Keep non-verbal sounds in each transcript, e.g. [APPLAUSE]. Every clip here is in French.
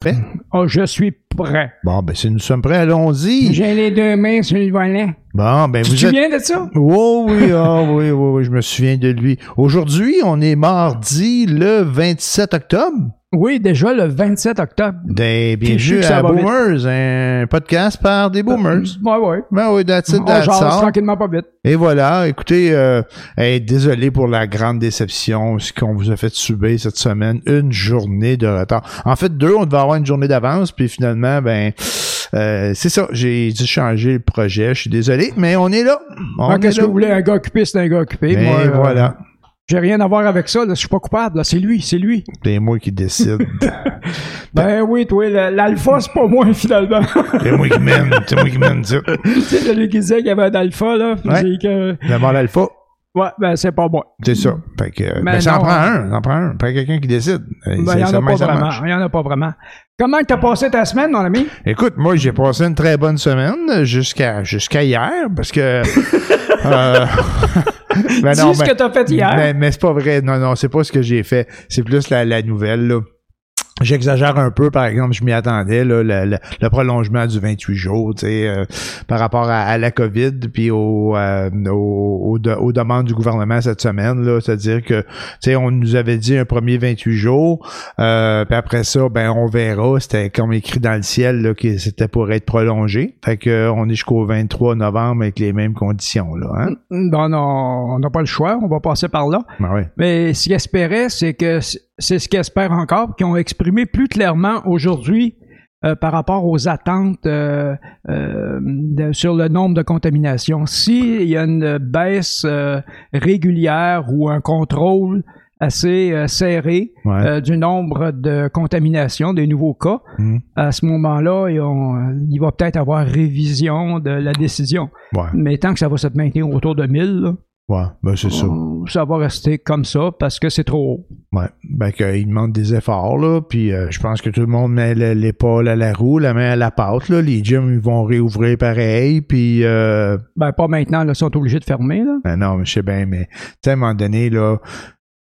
Prêt? Oh, je suis prêt. Bon, ben si nous sommes prêts, allons-y. J'ai les deux mains sur le volant. Bon, ben Tu vous te êtes... souviens de ça? Oh oui, ah [LAUGHS] oui, oui, oui, je me souviens de lui. Aujourd'hui, on est mardi le 27 octobre. Oui, déjà le 27 octobre. Sais bienvenue à. Boomers, un podcast par des boomers. Ouais, ouais. Ben oui, that's it, that's tranquillement pas vite. Et voilà, écoutez, euh, hey, désolé pour la grande déception, ce qu'on vous a fait subir cette semaine, une journée de retard. En fait, deux, on devait avoir une journée d'avance, puis finalement, ben, euh, c'est ça, j'ai dû changer le projet, je suis désolé, mais on est là. Ah, est Qu'est-ce que vous voulez? Un gars occupé, c'est un gars occupé. Et Moi, euh, voilà, J'ai rien à voir avec ça. Là. Je suis pas coupable. là. C'est lui, c'est lui. c'est moi qui décide. [LAUGHS] Ben oui, toi, l'alpha, c'est pas moi, finalement. [LAUGHS] c'est moi qui mène, c'est moi qui mène ça. [LAUGHS] tu sais, celui qui disait qu'il y avait un alpha, là. Ouais. c'est que... D'abord l'alpha, Ouais, ben c'est pas moi. c'est ça. Fait que, Mais ben, ça en prend un, ça en prend un, pas quelqu'un qui décide. Ben, il C'est- y en a pas vraiment. marche. Il y en a pas vraiment. Comment t'as passé ta semaine, mon ami? Écoute, moi, j'ai passé une très bonne semaine jusqu'à jusqu'à hier parce que. [LAUGHS] euh, [LAUGHS] ben Dis non, ce ben- que t'as fait hier. Mais, mais c'est pas vrai. Non, non, c'est pas ce que j'ai fait. C'est plus la, la nouvelle, là. J'exagère un peu, par exemple, je m'y attendais, là, le, le- le prolongement du 28 jours, tu sais, euh, par rapport à, à la COVID, puis au, euh, au- au de- aux demandes du gouvernement cette semaine, là, c'est-à-dire que, tu sais, on nous avait dit un premier 28 jours, euh, puis après ça, ben, on verra, c'était comme écrit dans le ciel, là, que c'était pour être prolongé, fait que euh, on est jusqu'au 23 novembre avec les mêmes conditions, là, hein? Non, non, on n'a pas le choix. On va passer par là. Ben ouais. Mais ce qu'ils espéraient, c'est que c'est ce qu'ils espèrent encore, qu'ils ont exprimé plus clairement aujourd'hui euh, par rapport aux attentes euh, euh, de- sur le nombre de contaminations. S'il y a une baisse euh, régulière ou un contrôle assez euh, serré Ouais. euh, du nombre de contaminations, des nouveaux cas, Mhm. à ce moment-là, il va peut-être avoir révision de la décision. Ouais. Mais tant que ça va se maintenir autour de 1000, là, Ouais. Ben, c'est ça. euh, ça va rester comme ça parce que c'est trop haut. Ouais, ben qu'il demande des efforts là, puis euh, je pense que tout le monde met le- l'épaule à la roue, la main à la pâte là. Les gyms ils vont réouvrir pareil, puis euh, Ben, pas maintenant, là, ils sont obligés de fermer, là. ben non, mais je sais bien, mais tu sais à un moment donné là,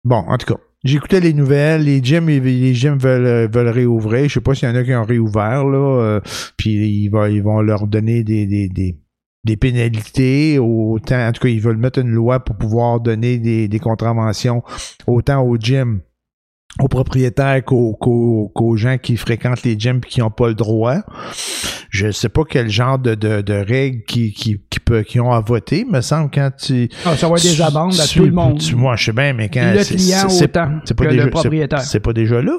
bon, en tout cas. J'écoutais les nouvelles, les gyms, les gyms veulent, veulent réouvrir. Je sais pas s'il y en a qui ont réouvert, là. euh, puis ils, vont, ils vont leur donner des, des, des, des pénalités. Autant, en tout cas, ils veulent mettre une loi pour pouvoir donner des, des contraventions autant aux gyms aux propriétaires qu'aux, qu'aux- qu'aux gens qui fréquentent les gyms et qui n'ont pas le droit. Je sais pas quel genre de, de, de règles qui, qui, qui, peut, qui ont à voter, me semble, quand tu... Ah, ça va être des tu- amendes à tout le monde. tu- moi, je sais bien, mais quand... le c'est- client c'est- autant c'est pas que déjà- le propriétaire. C'est, c'est pas déjà là?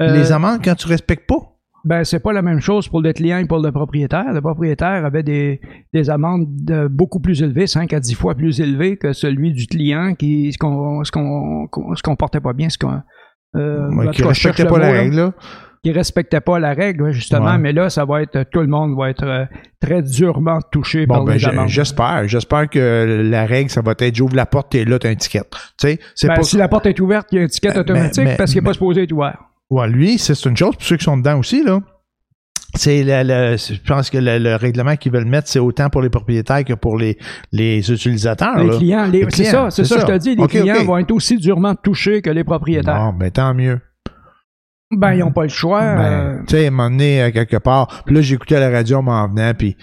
Euh, Les amendes quand tu respectes pas? Ben, c'est pas la même chose pour le client et pour le propriétaire. Le propriétaire avait des, des amendes de beaucoup plus élevées, 5 à 10 fois plus élevées que celui du client qui se, con- se, con- se comportait pas bien, ce qu'on, euh, Ouais, qui respectait pas la mot, règle, là. qui respectait pas la règle, justement, Ouais. mais là, ça va être, tout le monde va être euh, très durement touché Bon, par ben, les amendes. j'espère. J'espère que la règle, ça va être j'ouvre la porte, t'es là, t'as un ticket. Tu sais, c'est Ben, pas... Si la porte est ouverte, il y a un ticket Mais- automatique mais- parce qu'il n'est pas supposé être ouvert. Ouais, lui, c'est une chose, pour ceux qui sont dedans aussi, là. C'est le, le- je pense que le, le règlement qu'ils veulent mettre, c'est autant pour les propriétaires que pour les, les utilisateurs. Les là. clients, les- Les c'est ça, c'est ça, ça. je te dis, les clients vont être aussi durement touchés que les propriétaires. Bon, ben tant mieux. Ben, ils n'ont pas le choix. Ben, euh, tu sais, donné, à quelque part. Puis là, j'écoutais la radio en m'en venant, puis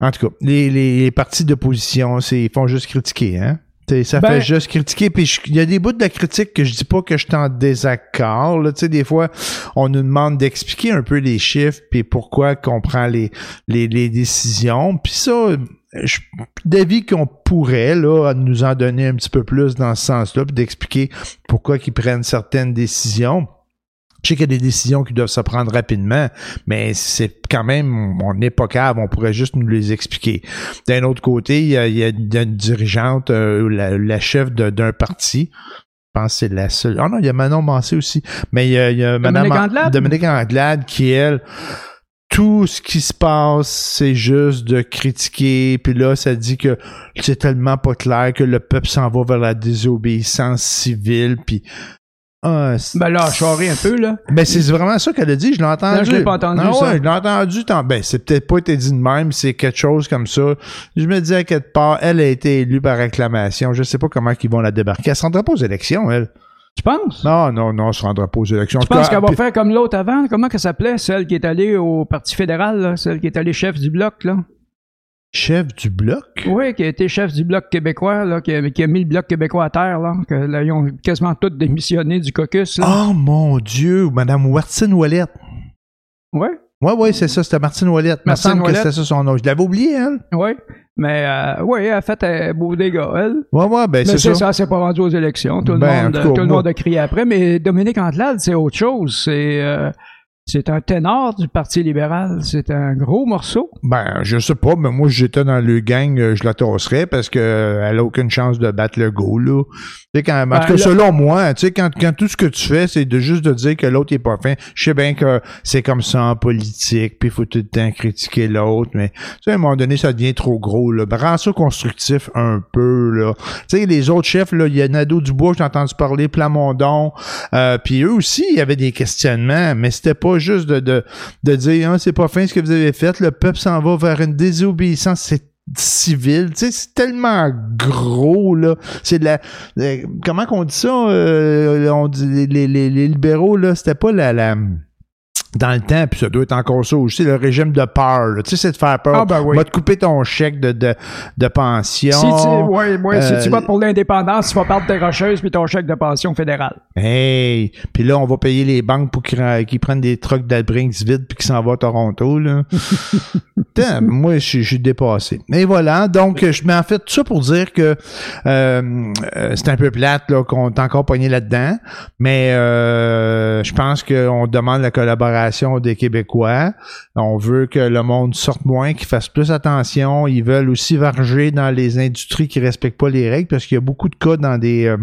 en tout cas, les, les, les partis d'opposition, c'est ils font juste critiquer, hein. Ça Ben- fait juste critiquer. Puis il y a des bouts de la critique que je dis pas que je suis en désaccord. Là, des fois, on nous demande d'expliquer un peu les chiffres puis pourquoi qu'on prend les, les, les décisions. Puis ça, je suis d'avis qu'on pourrait là nous en donner un petit peu plus dans ce sens-là, puis d'expliquer pourquoi qu'ils prennent certaines décisions. Je sais qu'il y a des décisions qui doivent se prendre rapidement, mais c'est quand même, on n'est pas capable, on pourrait juste nous les expliquer. D'un autre côté, il y a, il y a une dirigeante, euh, la, la chef d'un parti, je pense que c'est la seule. Ah non, il y a Manon Mancé aussi. Mais il y a, il y a Dominique Madame Anglade? Dominique Anglade qui, elle, tout ce qui se passe, c'est juste de critiquer. Puis là, ça dit que c'est tellement pas clair que le peuple s'en va vers la désobéissance civile. Puis ah, Ben là, charré un peu, là. ben, c'est vraiment ça qu'elle a dit, je l'ai entendu. Non, je l'ai pas entendu, Ah ça. ouais, je l'ai entendu. tant- Ben, c'est peut-être pas été dit de même, c'est quelque chose comme ça. Je me disais, à quelque part, elle a été élue par acclamation. Je sais pas comment ils vont la débarquer. Elle se rendra pas aux élections, elle. Tu penses? Non, non, non, on se rendra pas aux élections. Tu penses qu'elle va faire comme l'autre avant? Comment qu'elle s'appelait? Celle qui est allée au Parti fédéral, là? celle qui est allée chef du bloc, là? Chef du bloc? Oui, qui a été chef du bloc québécois, là, qui, a, qui a mis le bloc québécois à terre, là, que, là, ils ont quasiment tous démissionné du caucus. Là. Oh mon Dieu, Madame Watson Wallet. Oui, Ouais, ouais, c'est ça, c'était Martine Wallet. Il me Martine semble que Ouellette. c'était ça son nom. Je l'avais oublié, hein? oui. Mais euh, oui, elle a fait un beau dégât, elle. Ouais, ouais, ben Mais c'est c'est ça. ça, elle s'est pas rendue aux élections. Tout le Ben, monde, tout le monde a crié après. Mais Dominique Antelade, c'est autre chose. C'est euh, c'est un ténor du Parti libéral. C'est un gros morceau. Ben, je sais pas, mais moi, j'étais dans le gang, euh, je la tosserais parce que euh, a aucune chance de battre le go, là. Tu sais, quand, en Ben, tout cas, là- selon moi, tu sais, quand, quand tout ce que tu fais, c'est de juste de dire que l'autre est pas fin, je sais bien que c'est comme ça en politique, puis il faut tout le temps critiquer l'autre, mais, tu sais, à un moment donné, ça devient trop gros, là. Ben, rends ça constructif un peu, là. Tu sais, les autres chefs, là, il y a Nadeau Dubois, j'ai entendu parler, Plamondon, euh, puis eux aussi, il y avait des questionnements, mais c'était pas juste de, de, de dire, ah, c'est pas fin ce que vous avez fait, le peuple s'en va vers une désobéissance, civile, tu sais, c'est tellement gros, là. C'est de la... euh, comment qu'on dit ça? euh, on dit, les- les libéraux, là, c'était pas la... la dans le temps, puis ça doit être encore ça aussi, le régime de peur. là. Tu sais, c'est de faire peur. Ah, ben oui. Va te couper ton chèque de, de, de pension. Si tu, ouais, ouais, si euh, tu votes pour l'indépendance, tu vas perdre tes rocheuses puis ton chèque de pension fédérale. Hey! Puis là, on va payer les banques pour qu'ils prennent des trucks d'Albrinks vides puis qu'ils s'en vont à Toronto, là. [LAUGHS] Putain, moi, je suis- dépassé. Et voilà, donc, je mets en fait tout ça pour dire que euh, euh, c'est un peu plate, qu'on est encore pogné là-dedans, mais euh, je pense qu'on demande la collaboration des Québécois. On veut que le monde sorte moins, qu'ils fassent plus attention. Ils veulent aussi varger dans les industries qui respectent pas les règles, parce qu'il y a beaucoup de cas dans des... euh,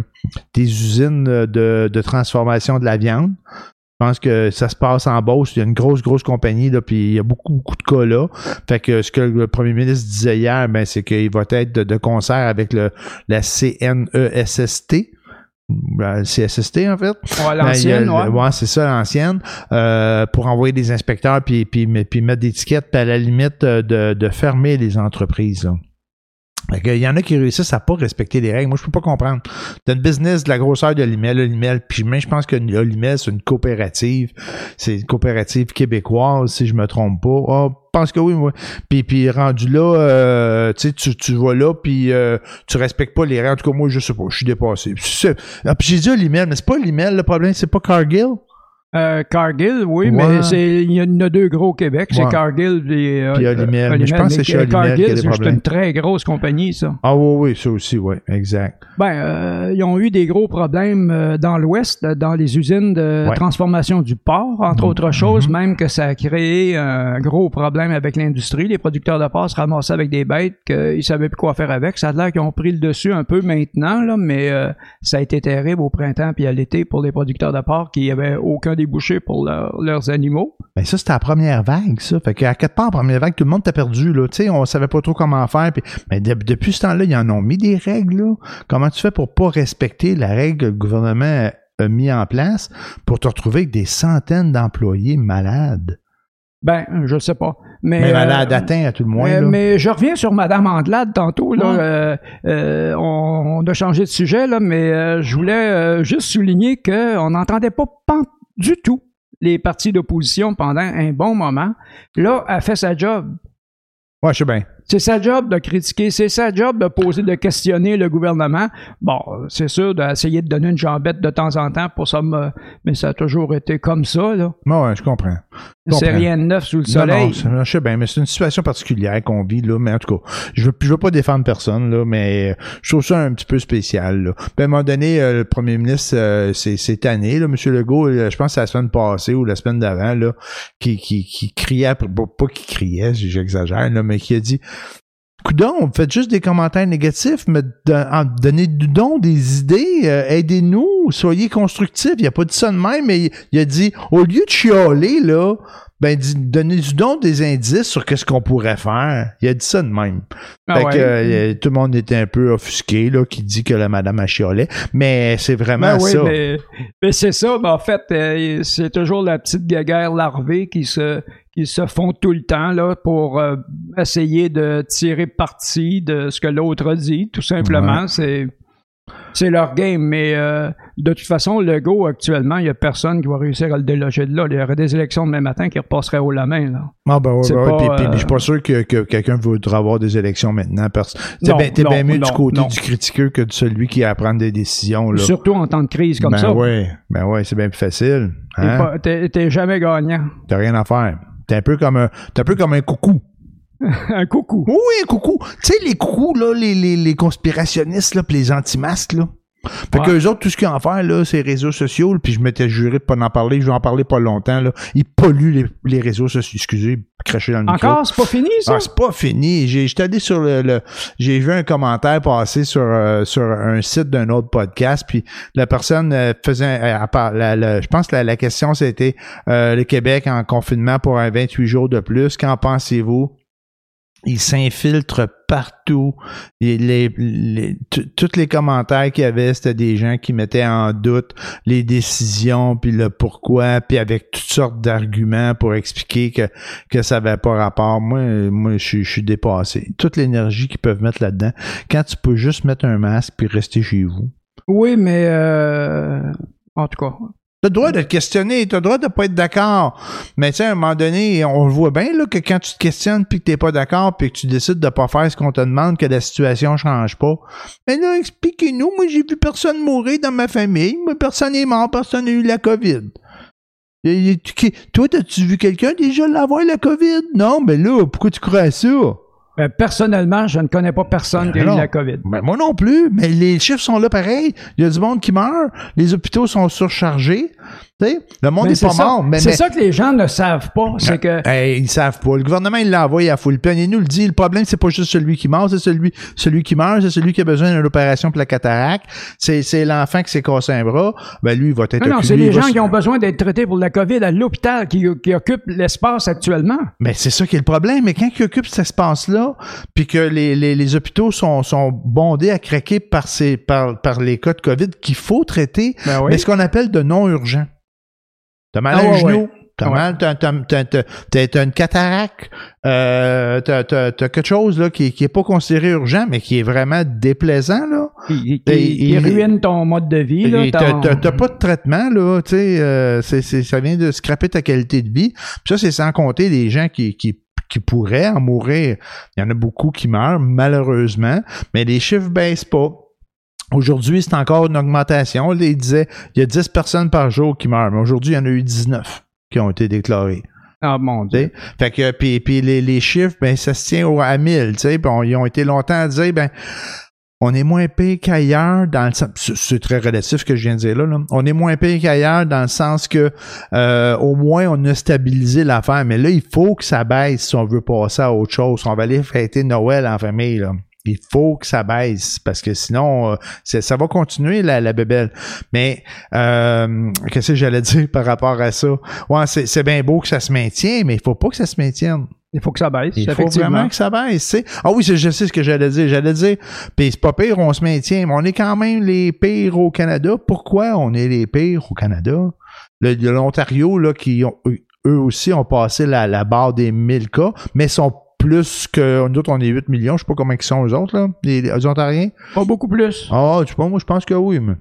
usines de, transformation de la viande. Je pense que ça se passe en Beauce. Il y a une grosse, grosse compagnie, là, puis il y a beaucoup, beaucoup de cas là. Fait que ce que le premier ministre disait hier, ben, c'est qu'il va être de, de concert avec le, la CNESST. La CSST, en fait. Ouais, Ben, l'ancienne, ouais. ouais, c'est ça, l'ancienne. euh, pour envoyer des inspecteurs puis, puis mettre des étiquettes, puis à la limite euh, de, de fermer les entreprises. Là. Il y en a qui réussissent à pas respecter les règles. Moi, je peux pas comprendre. T'as une business de la grosseur de Limel, Limel, puis même je pense que Limel, c'est une coopérative. C'est une coopérative québécoise, si je me trompe pas. Je pense que oui, moi. Puis, puis rendu là, euh, tu tu, vas là, puis euh, tu respectes pas les règles. En tout cas, moi, je sais pas, je suis dépassé. Puis Ah, j'ai dit Limel, mais c'est pas Limel, le problème, c'est pas Cargill. Euh, Cargill, oui, Ouais. mais c'est il y en a deux gros au Québec, c'est. Cargill et euh, Puis Olimel. je pense que c'est chez Cargill, c'est une très grosse compagnie, ça. Ah oui, oui, ça aussi, oui, exact. Ben, euh, ils ont eu des gros problèmes euh, dans l'Ouest, dans les usines de Ouais. transformation du porc, entre Mhm. autres choses, même que ça a créé un gros problème avec l'industrie. Les producteurs de porc se ramassaient avec des bêtes qu'ils savaient plus quoi faire avec. Ça a l'air qu'ils ont pris le dessus un peu maintenant, là, mais ça a été terrible au printemps puis à l'été pour les producteurs de porc qui n'avaient aucun débouché pour leur- leurs animaux. Mais ça, c'était la première vague, ça. Fait qu'à quelque part, en première vague, tout le monde t'a perdu, là. Tu sais, on savait pas trop comment faire. Puis, mais de- depuis ce temps-là, ils en ont mis des règles, là. Comment tu fais pour pas respecter la règle que le gouvernement a- mis en place pour te retrouver avec des centaines d'employés malades? Ben, je sais pas. Mais, Mais euh, malades, atteints à tout le moins, Euh, là. mais je reviens sur Madame Andelade tantôt. Là, Ouais. Euh, euh, on, on a changé de sujet, là, mais je voulais juste souligner qu'on n'entendait pas du tout les partis d'opposition pendant un bon moment. Là, elle fait sa job. Ouais, je sais bien. C'est sa job de critiquer, c'est sa job de poser, de questionner le gouvernement. Bon, c'est sûr d'essayer de donner une jambette de temps en temps pour ça, mais ça a toujours été comme ça. Là. Ouais, ouais, je comprends. C'est rien de neuf sous le soleil. non, je sais bien, mais c'est une situation particulière qu'on vit, là. Mais en tout cas, je veux, je veux pas défendre personne, là, mais euh, je trouve ça un petit peu spécial, là. Puis à un moment donné, euh, le premier ministre, euh, c'est cette année, là, M. Legault, euh, je pense que c'est la semaine passée ou la semaine d'avant, là, qui, qui, qui criait, pas, pas qui criait, j'exagère, là, mais qui a dit Coudon, faites juste des commentaires négatifs, mais don- en- donnez-nous donc des idées, euh, aidez-nous, soyez constructifs. Il a pas dit ça de même, mais il, il a dit, au lieu de chialer, là, ben, dis- donnez-nous donc des indices sur qu'est-ce qu'on pourrait faire. Il a dit ça de même. Ah fait ouais. que euh, tout le monde était un peu offusqué, là, qui dit que la madame a chialé. Mais c'est vraiment Ben oui, ça. mais, mais c'est ça. Ben en fait, euh, c'est toujours la petite guéguerre larvée qui se, qui se font tout le temps là, pour euh, essayer de tirer parti de ce que l'autre a dit. Tout simplement, c'est c'est leur game. Mais euh, de toute façon, le go, actuellement, il n'y a personne qui va réussir à le déloger de là. Il y aurait des élections demain matin qui repasseraient haut la main. Là. Ah, ben ouais, ben ouais, pas, puis- puis- puis euh, je suis pas sûr que, que quelqu'un voudra avoir des élections maintenant. Parce... T'es bien non, bien mieux non, du côté non. du critiqueux que de celui qui a à prendre des décisions. Là. Surtout en temps de crise comme ben ça. ouais, ben ouais, c'est bien plus facile. Hein? t'es jamais gagnant. T'as rien à faire. T'es un peu comme un, t'es un peu comme un coucou. un coucou. Oui, un coucou. Tu sais, les coucous, là, les, les, les conspirationnistes, là, pis les anti-masques, là. Fait Ouais. qu'eux autres, tout ce qu'ils ont à faire, là, c'est les réseaux sociaux, puis je m'étais juré de pas en parler, je vais en parler pas longtemps, là. Ils polluent les, les réseaux sociaux. Excusez, cracher dans le micro. Encore, c'est pas fini, ça? Ah, c'est pas fini. J'ai, j'étais allé sur le, le- j'ai vu un commentaire passer sur, euh, sur un site d'un autre podcast, puis la personne euh, faisait, un- à part- la- la- je pense que la, la question c'était euh, le Québec en confinement pour un 28 jours de plus. Qu'en pensez-vous? Il s'infiltre partout. Et les, les- tous les commentaires qu'il y avait, c'était des gens qui mettaient en doute les décisions, puis le pourquoi, puis avec toutes sortes d'arguments pour expliquer que que ça n'avait pas rapport. Moi, moi, je, suis- je suis dépassé. Toute l'énergie qu'ils peuvent mettre là-dedans, quand tu peux juste mettre un masque puis rester chez vous. Oui, mais euh, en tout cas. T'as le droit de te questionner, t'as le droit de pas être d'accord. Mais tu sais, à un moment donné, on le voit bien là, que quand tu te questionnes puis que t'es pas d'accord puis que tu décides de pas faire ce qu'on te demande, que la situation change pas. Mais là, expliquez-nous, moi j'ai vu personne mourir dans ma famille, moi personne n'est mort, personne n'a eu la COVID. Toi, as-tu vu quelqu'un déjà l'avoir la COVID? Non, mais là, pourquoi tu crois à ça? Euh, personnellement, je ne connais pas personne qui a eu la COVID. Ben, moi non plus, mais les chiffres sont là pareil. Il y a du monde qui meurt, les hôpitaux sont surchargés. Le monde n'est c'est pas ça, mort. Mais, c'est mais- ça que les gens ne savent pas. C'est que Hey, ils savent pas. Le gouvernement, il l'envoie à full peine. Il nous le dit. Le problème, c'est pas juste celui qui meurt, c'est celui, celui qui meurt, c'est celui qui a besoin d'une opération pour la cataracte. C'est, c'est l'enfant qui s'est cassé un bras. Ben, lui, il va être non, non, c'est les gens se- qui ont besoin d'être traités pour la COVID à l'hôpital qui, qui occupent l'espace actuellement. Mais c'est ça qui est le problème. Mais quand ils occupent cet espace-là, puis que les, les, les hôpitaux sont, sont bondés à craquer par, ces, par, par les cas de COVID qu'il faut traiter, Ben oui. mais ce qu'on appelle de non urgent. T'as mal Ah à un ouais, genou, ouais. t'as Ouais. mal, t'as, t'as, t'as, t'as- t'as- t'as une cataracte, euh, t'as, quelque chose là, qui, qui est pas considéré urgent, mais qui est vraiment déplaisant. Là. Et- ruine ton mode de vie. Là, ton- t'as- t'as pas de traitement, là, tu sais, euh, c'est, c'est- ça vient de scraper ta qualité de vie. Puis ça, c'est sans compter les gens qui, qui, qui pourraient en mourir. Il y en a beaucoup qui meurent, malheureusement, mais les chiffres baissent pas. Aujourd'hui, c'est encore une augmentation. Là, il disait, il y a 10 personnes par jour qui meurent, mais aujourd'hui, il y en a eu 19 qui ont été déclarées. Ah mon. Dieu. Fait que puis, puis les, les chiffres, ben ça se tient au, à 1000, tu sais, puis on- ils ont été longtemps à dire ben on est moins payé qu'ailleurs dans le sens c'est- très relatif ce que je viens de dire là. On est moins payé qu'ailleurs dans le sens que euh, au moins on a stabilisé l'affaire, mais là il faut que ça baisse si on veut passer à autre chose. On va aller fêter Noël en famille là. Il faut que ça baisse parce que sinon euh, ça va continuer la, la bébelle. Mais euh, qu'est-ce que j'allais dire par rapport à ça? Ouais, c'est c'est bien beau que ça se maintienne, mais il faut pas que ça se maintienne. Il faut que ça baisse. Il faut vraiment que ça baisse. Ah oui, je sais ce que j'allais dire. J'allais dire, puis c'est pas pire, on se maintient, mais on est quand même les pires au Canada. Pourquoi on est les pires au Canada? L'Ontario, là, qui ont, eux- aussi ont passé la, la barre des 1000 cas, mais sont plus que nous autres, on est 8 millions. Je sais pas comment ils sont, eux autres, là, les, les Ontariens. Pas beaucoup plus. Ah, tu sais pas, moi, je pense que oui, mais.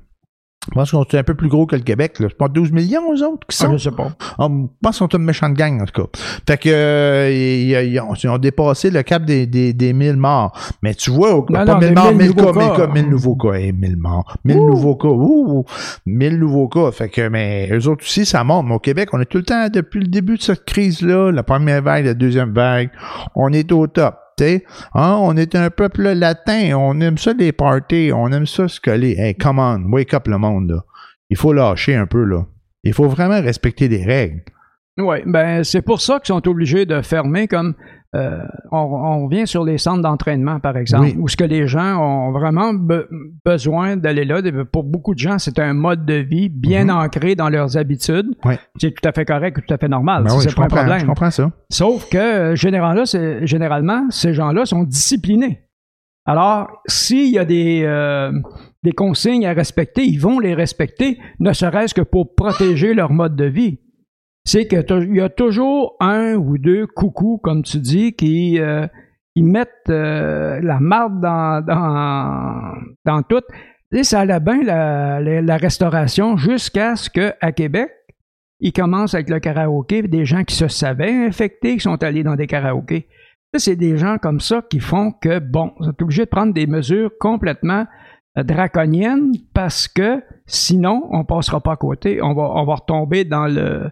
Je pense qu'on est un peu plus gros que le Québec, là. C'est pas 12 millions, eux autres, qui Ah, sont? je sais pas. Ah, je pense qu'ils sont une méchante gang, en tout cas. Fait que euh, ils, ils ont, ils ont dépassé le cap des, des, des 1000 morts. Mais tu vois, au- Non, pas non, 1000 des morts, 1000 1000 cas, nouveaux 1000 cas. cas, 1000 nouveaux cas. Eh, 1000 morts. 1000 nouveaux cas. Ouh, 1000 nouveaux cas. Fait que, mais eux autres aussi, ça monte. Mais au Québec, on est tout le temps, depuis le début de cette crise-là, la première vague, la deuxième vague, on est au top. Hein, on est un peuple latin, on aime ça les parties, on aime ça se coller. Hey, come on, wake up le monde. Il faut lâcher un peu, là. Il faut vraiment respecter des règles. Oui, ben c'est pour ça qu'ils sont obligés de fermer comme euh, on, on revient sur les centres d'entraînement, par exemple, Oui. où ce que les gens ont vraiment be- besoin d'aller là. Pour beaucoup de gens, c'est un mode de vie bien Mhm. ancré dans leurs habitudes. Oui. C'est tout à fait correct, tout à fait normal. Ben oui, c'est pas un problème. je comprends ça. Sauf que généralement, ces gens-là sont disciplinés. Alors, s'il y a des, euh, des consignes à respecter, ils vont les respecter, ne serait-ce que pour protéger leur mode de vie. C'est qu'il y a toujours un ou deux coucous, comme tu dis, qui, euh, mettent euh, la marde dans, dans, dans tout. Et ça allait bien la, la, la restauration jusqu'à ce qu'à Québec, ils commencent avec le karaoké, des gens qui se savaient infectés, qui sont allés dans des karaokés. C'est des gens comme ça qui font que, bon, vous êtes obligé de prendre des mesures complètement euh, draconiennes parce que sinon, on passera pas à côté. On va, on va retomber dans le,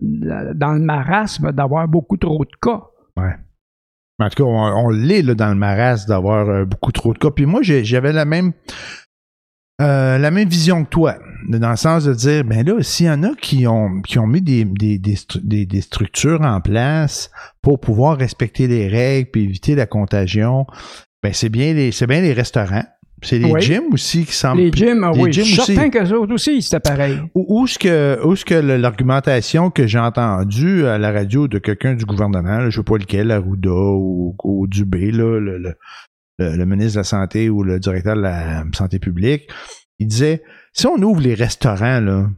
dans le marasme d'avoir beaucoup trop de cas. Ouais. En tout cas, on, on l'est dans le marasme d'avoir euh, beaucoup trop de cas. Puis moi, j'avais la même euh, la même vision que toi, dans le sens de dire, ben là, s'il y en a qui ont qui ont mis des, des, des, stru- des- des structures en place pour pouvoir respecter les règles puis éviter la contagion, ben c'est bien les c'est bien les restaurants. C'est les Oui. gyms aussi qui semblent. Les gyms, ah les oui, gyms suis aussi. certain qu'eux autres aussi, c'était pareil. Où, où est-ce que, où est-ce que l'argumentation que j'ai entendue à la radio de quelqu'un du gouvernement, là, je sais pas lequel, Arruda ou, ou Dubé, là, le, le, le- le ministre de la Santé ou le directeur de la Santé publique, il disait, si on ouvre les restaurants, là,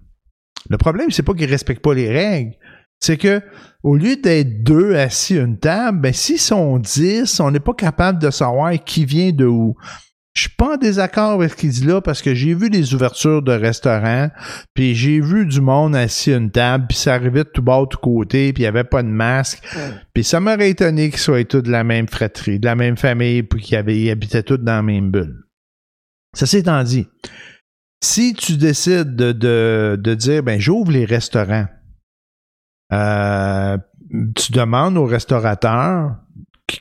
le problème, c'est pas qu'ils respectent pas les règles. C'est que, au lieu d'être deux assis à une table, ben, s'ils sont dix, on n'est pas capable de savoir qui vient de où. Je suis pas en désaccord avec ce qu'il dit là parce que j'ai vu des ouvertures de restaurants, puis j'ai vu du monde assis à une table, puis ça arrivait de tout bas, de tout côté, puis il y avait pas de masque. Puis ça m'aurait étonné qu'ils soient tous de la même fratrie, de la même famille, puis qu'ils habitaient tous dans la même bulle. Ça s'étant dit, si tu décides de, de, de dire, ben j'ouvre les restaurants, euh, tu demandes aux restaurateurs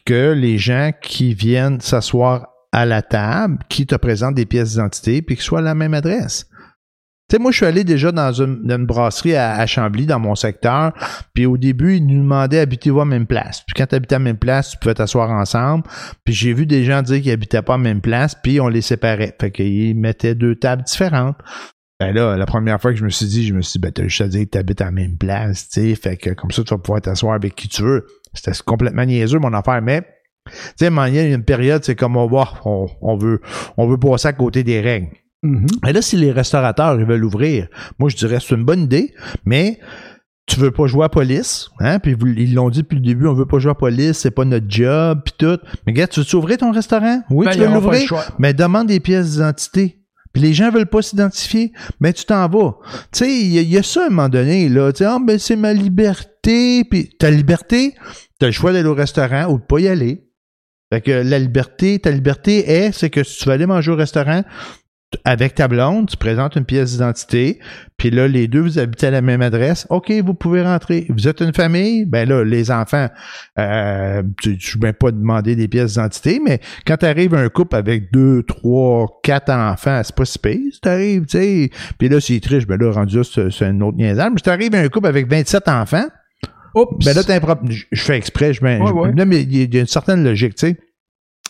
que les gens qui viennent s'asseoir à la table, qui te présentent des pièces d'identité, puis qu'ils soient à la même adresse. Tu sais, moi, je suis allé déjà dans une, brasserie à, à Chambly, dans mon secteur, puis au début, ils nous demandaient habitez-vous à la même place? Puis quand tu habitais à la même place, tu pouvais t'asseoir ensemble. Puis j'ai vu des gens dire qu'ils habitaient pas à la même place, puis on les séparait. Fait qu'ils mettaient deux tables différentes. Ben là, la première fois que je me suis dit, je me suis dit, ben t'as juste à dire que t'habites à la même place, tu sais. Fait que comme ça, tu vas pouvoir t'asseoir avec qui tu veux. C'était complètement niaiseux, mon affaire, mais tu sais, il y a une période, c'est comme on va, on, on veut, on veut passer à côté des règles. Mhm. Mais là, si les restaurateurs ils veulent ouvrir, moi je dirais c'est une bonne idée, mais tu veux pas jouer à police, hein? Puis vous- ils l'ont dit depuis le début, on veut pas jouer à police, c'est pas notre job, puis tout. Mais gars, tu veux ouvrir ton restaurant? Oui, Ben, tu veux l'ouvrir, mais demande des pièces d'identité. Puis les gens veulent pas s'identifier, mais tu t'en vas. Tu sais, il y, a- il y a ça à un moment donné, là. Tu sais, ah, ben c'est ma liberté. Puis ta liberté, t'as le choix d'aller au restaurant ou de pas y aller. Fait que la liberté, ta liberté est, c'est que si tu vas aller manger au restaurant, avec ta blonde, tu présentes une pièce d'identité, puis là, les deux, vous habitez à la même adresse, OK, vous pouvez rentrer. Vous êtes une famille, ben là, les enfants, euh, tu ne pas demander des pièces d'identité, mais quand tu arrives un couple avec deux, trois, quatre enfants, c'est pas si pire, si t'arrives, tu sais, puis là, s'ils trichent, ben là, rendu c'est un autre niaisage, mais si t'arrives un couple avec 27 enfants, Oups. ben là, t'as un problème. Je fais exprès, je mets. Ouais, je- ouais. Non, mais il y a une certaine logique, tu sais.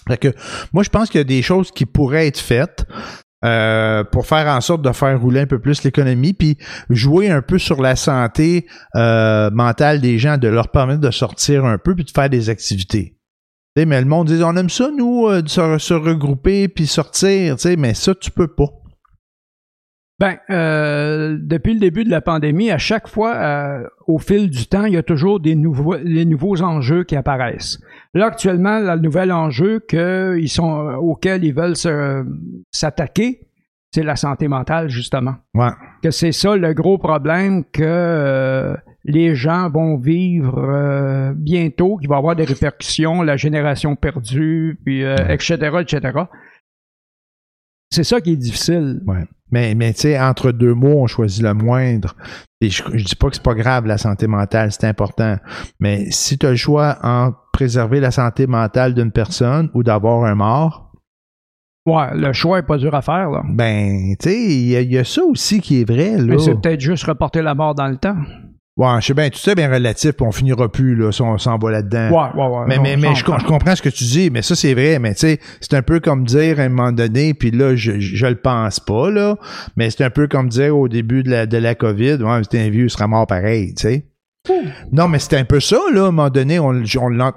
Fait que moi, je pense qu'il y a des choses qui pourraient être faites euh, pour faire en sorte de faire rouler un peu plus l'économie, puis jouer un peu sur la santé euh, mentale des gens, de leur permettre de sortir un peu, puis de faire des activités. Mais le monde dit, on aime ça, nous, euh, de se, se regrouper, puis sortir, tu sais, mais ça, tu peux pas. Ben, euh, depuis le début de la pandémie, à chaque fois, euh, au fil du temps, il y a toujours des nouveaux, des nouveaux enjeux qui apparaissent. Là, actuellement, le nouvel enjeu que ils sont, euh, auquel ils veulent se- s'attaquer, c'est la santé mentale, justement. Ouais. Que c'est ça le gros problème que euh, les gens vont vivre euh, bientôt, qui va avoir des répercussions, la génération perdue, puis euh, etc., etc. C'est ça qui est difficile. Ouais. Mais, mais tu sais, entre deux mots, on choisit le moindre. Et je, je dis pas que c'est pas grave, la santé mentale, c'est important. Mais si tu as le choix entre préserver la santé mentale d'une personne ou d'avoir un mort, Ouais, le choix est pas dur à faire, là. ben, tu sais, il y, a- il y a ça aussi qui est vrai, là. Mais c'est peut-être juste reporter la mort dans le temps. Ouais, je sais bien, tout ça est bien relatif, puis on finira plus, là, si on s'en va là-dedans. Ouais, ouais, ouais. Mais, non, mais, mais je, comprends. je comprends ce que tu dis, mais ça, c'est vrai. Mais tu sais, c'est un peu comme dire à un moment donné, puis là, je, je, je le pense pas, là, mais c'est un peu comme dire au début de la, de la COVID, ouais, c'était un vieux, il sera mort pareil, tu sais. Non, mais c'était un peu ça, là, à un moment donné, on, on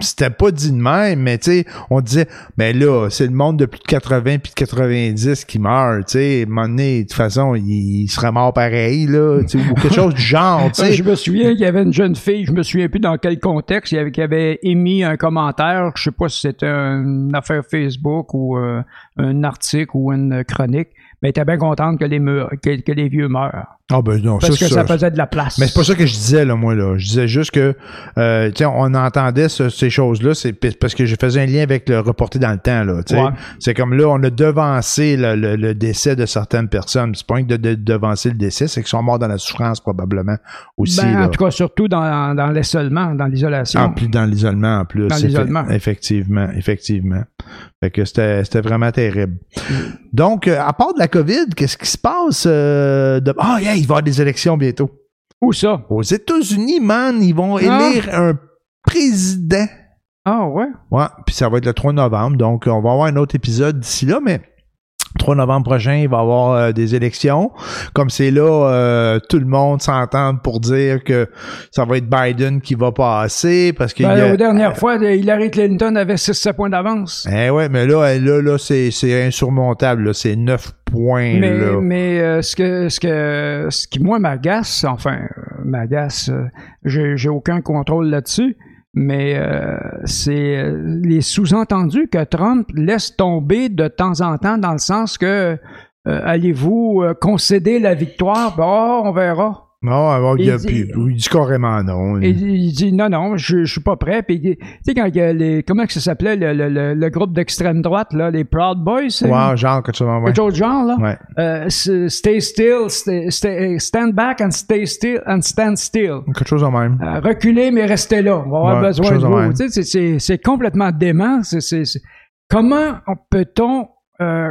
c'était pas dit de même, mais tu sais, on disait, mais là, c'est le monde de plus de 80 puis de 90 qui meurt, tu sais, à un moment donné, de toute façon, il, il serait mort pareil, là, tu sais, ou quelque chose du genre, tu [LAUGHS] sais. je me souviens qu'il y avait une jeune fille, je me souviens plus dans quel contexte, il y avait, qui avait émis un commentaire, je sais pas si c'était une affaire Facebook ou euh, un article ou une chronique, mais elle était bien contente que les, que, que les vieux meurent. Ah ben non, Parce ça, que ça, ça faisait de la place. Mais c'est pas ça que je disais, là, moi, là. Je disais juste que, euh, on entendait ce- ces choses-là, c'est parce que je faisais un lien avec le reporté dans le temps, là. Ouais. C'est comme là, on a devancé le, le- le décès de certaines personnes. C'est pas que de, de- devancer le décès, c'est qu'ils sont morts dans la souffrance, probablement, aussi, Ben, là. en tout cas, surtout dans, dans l'isolement, dans l'isolation. En plus, dans l'isolement, en plus. Dans l'isolement. Effectivement, effectivement. Fait que c'était c'était vraiment terrible. Donc, euh, à part de la COVID, qu'est-ce qui se passe? euh, de... Ah, yeah, il va y avoir des élections bientôt. Où ça? Aux États-Unis, man, ils vont Ah. élire un président. Ah ouais? Ouais, puis ça va être le 3 novembre. Donc, on va avoir un autre épisode d'ici là, mais 3 novembre prochain, il va y avoir euh, des élections. Comme c'est là, euh, tout le monde s'entend pour dire que ça va être Biden qui va passer parce qu'il Ben, la dernière fois, Hillary Clinton avait 6-7 points d'avance. Eh ouais, mais là, là, là, c'est, insurmontable. C'est 9 points. Mais, là. mais euh, ce que ce que ce qui moi m'agace, enfin euh, m'agace, euh, j'ai aucun contrôle là-dessus, mais euh, c'est euh, les sous-entendus que Trump laisse tomber de temps en temps dans le sens que euh, allez-vous euh, concéder la victoire? Ben, on verra. Non, alors, il, Il dit- il dit carrément non. Il dit non, non, je, je suis pas prêt. Puis, tu sais, quand il les. Comment que ça s'appelait, le, le, le, le groupe d'extrême droite, là, les Proud Boys? Ouais, genre, quelque chose. Ouais. quelque chose genre, là? Ouais. Euh, stay still, stay, stay- stand back and stay still and stand still. Quelque chose en même. Euh, reculez, mais restez là. On va avoir Ouais, besoin de vous. Tu sais, c'est- complètement dément. C'est- c'est- c'est- Comment peut-on euh,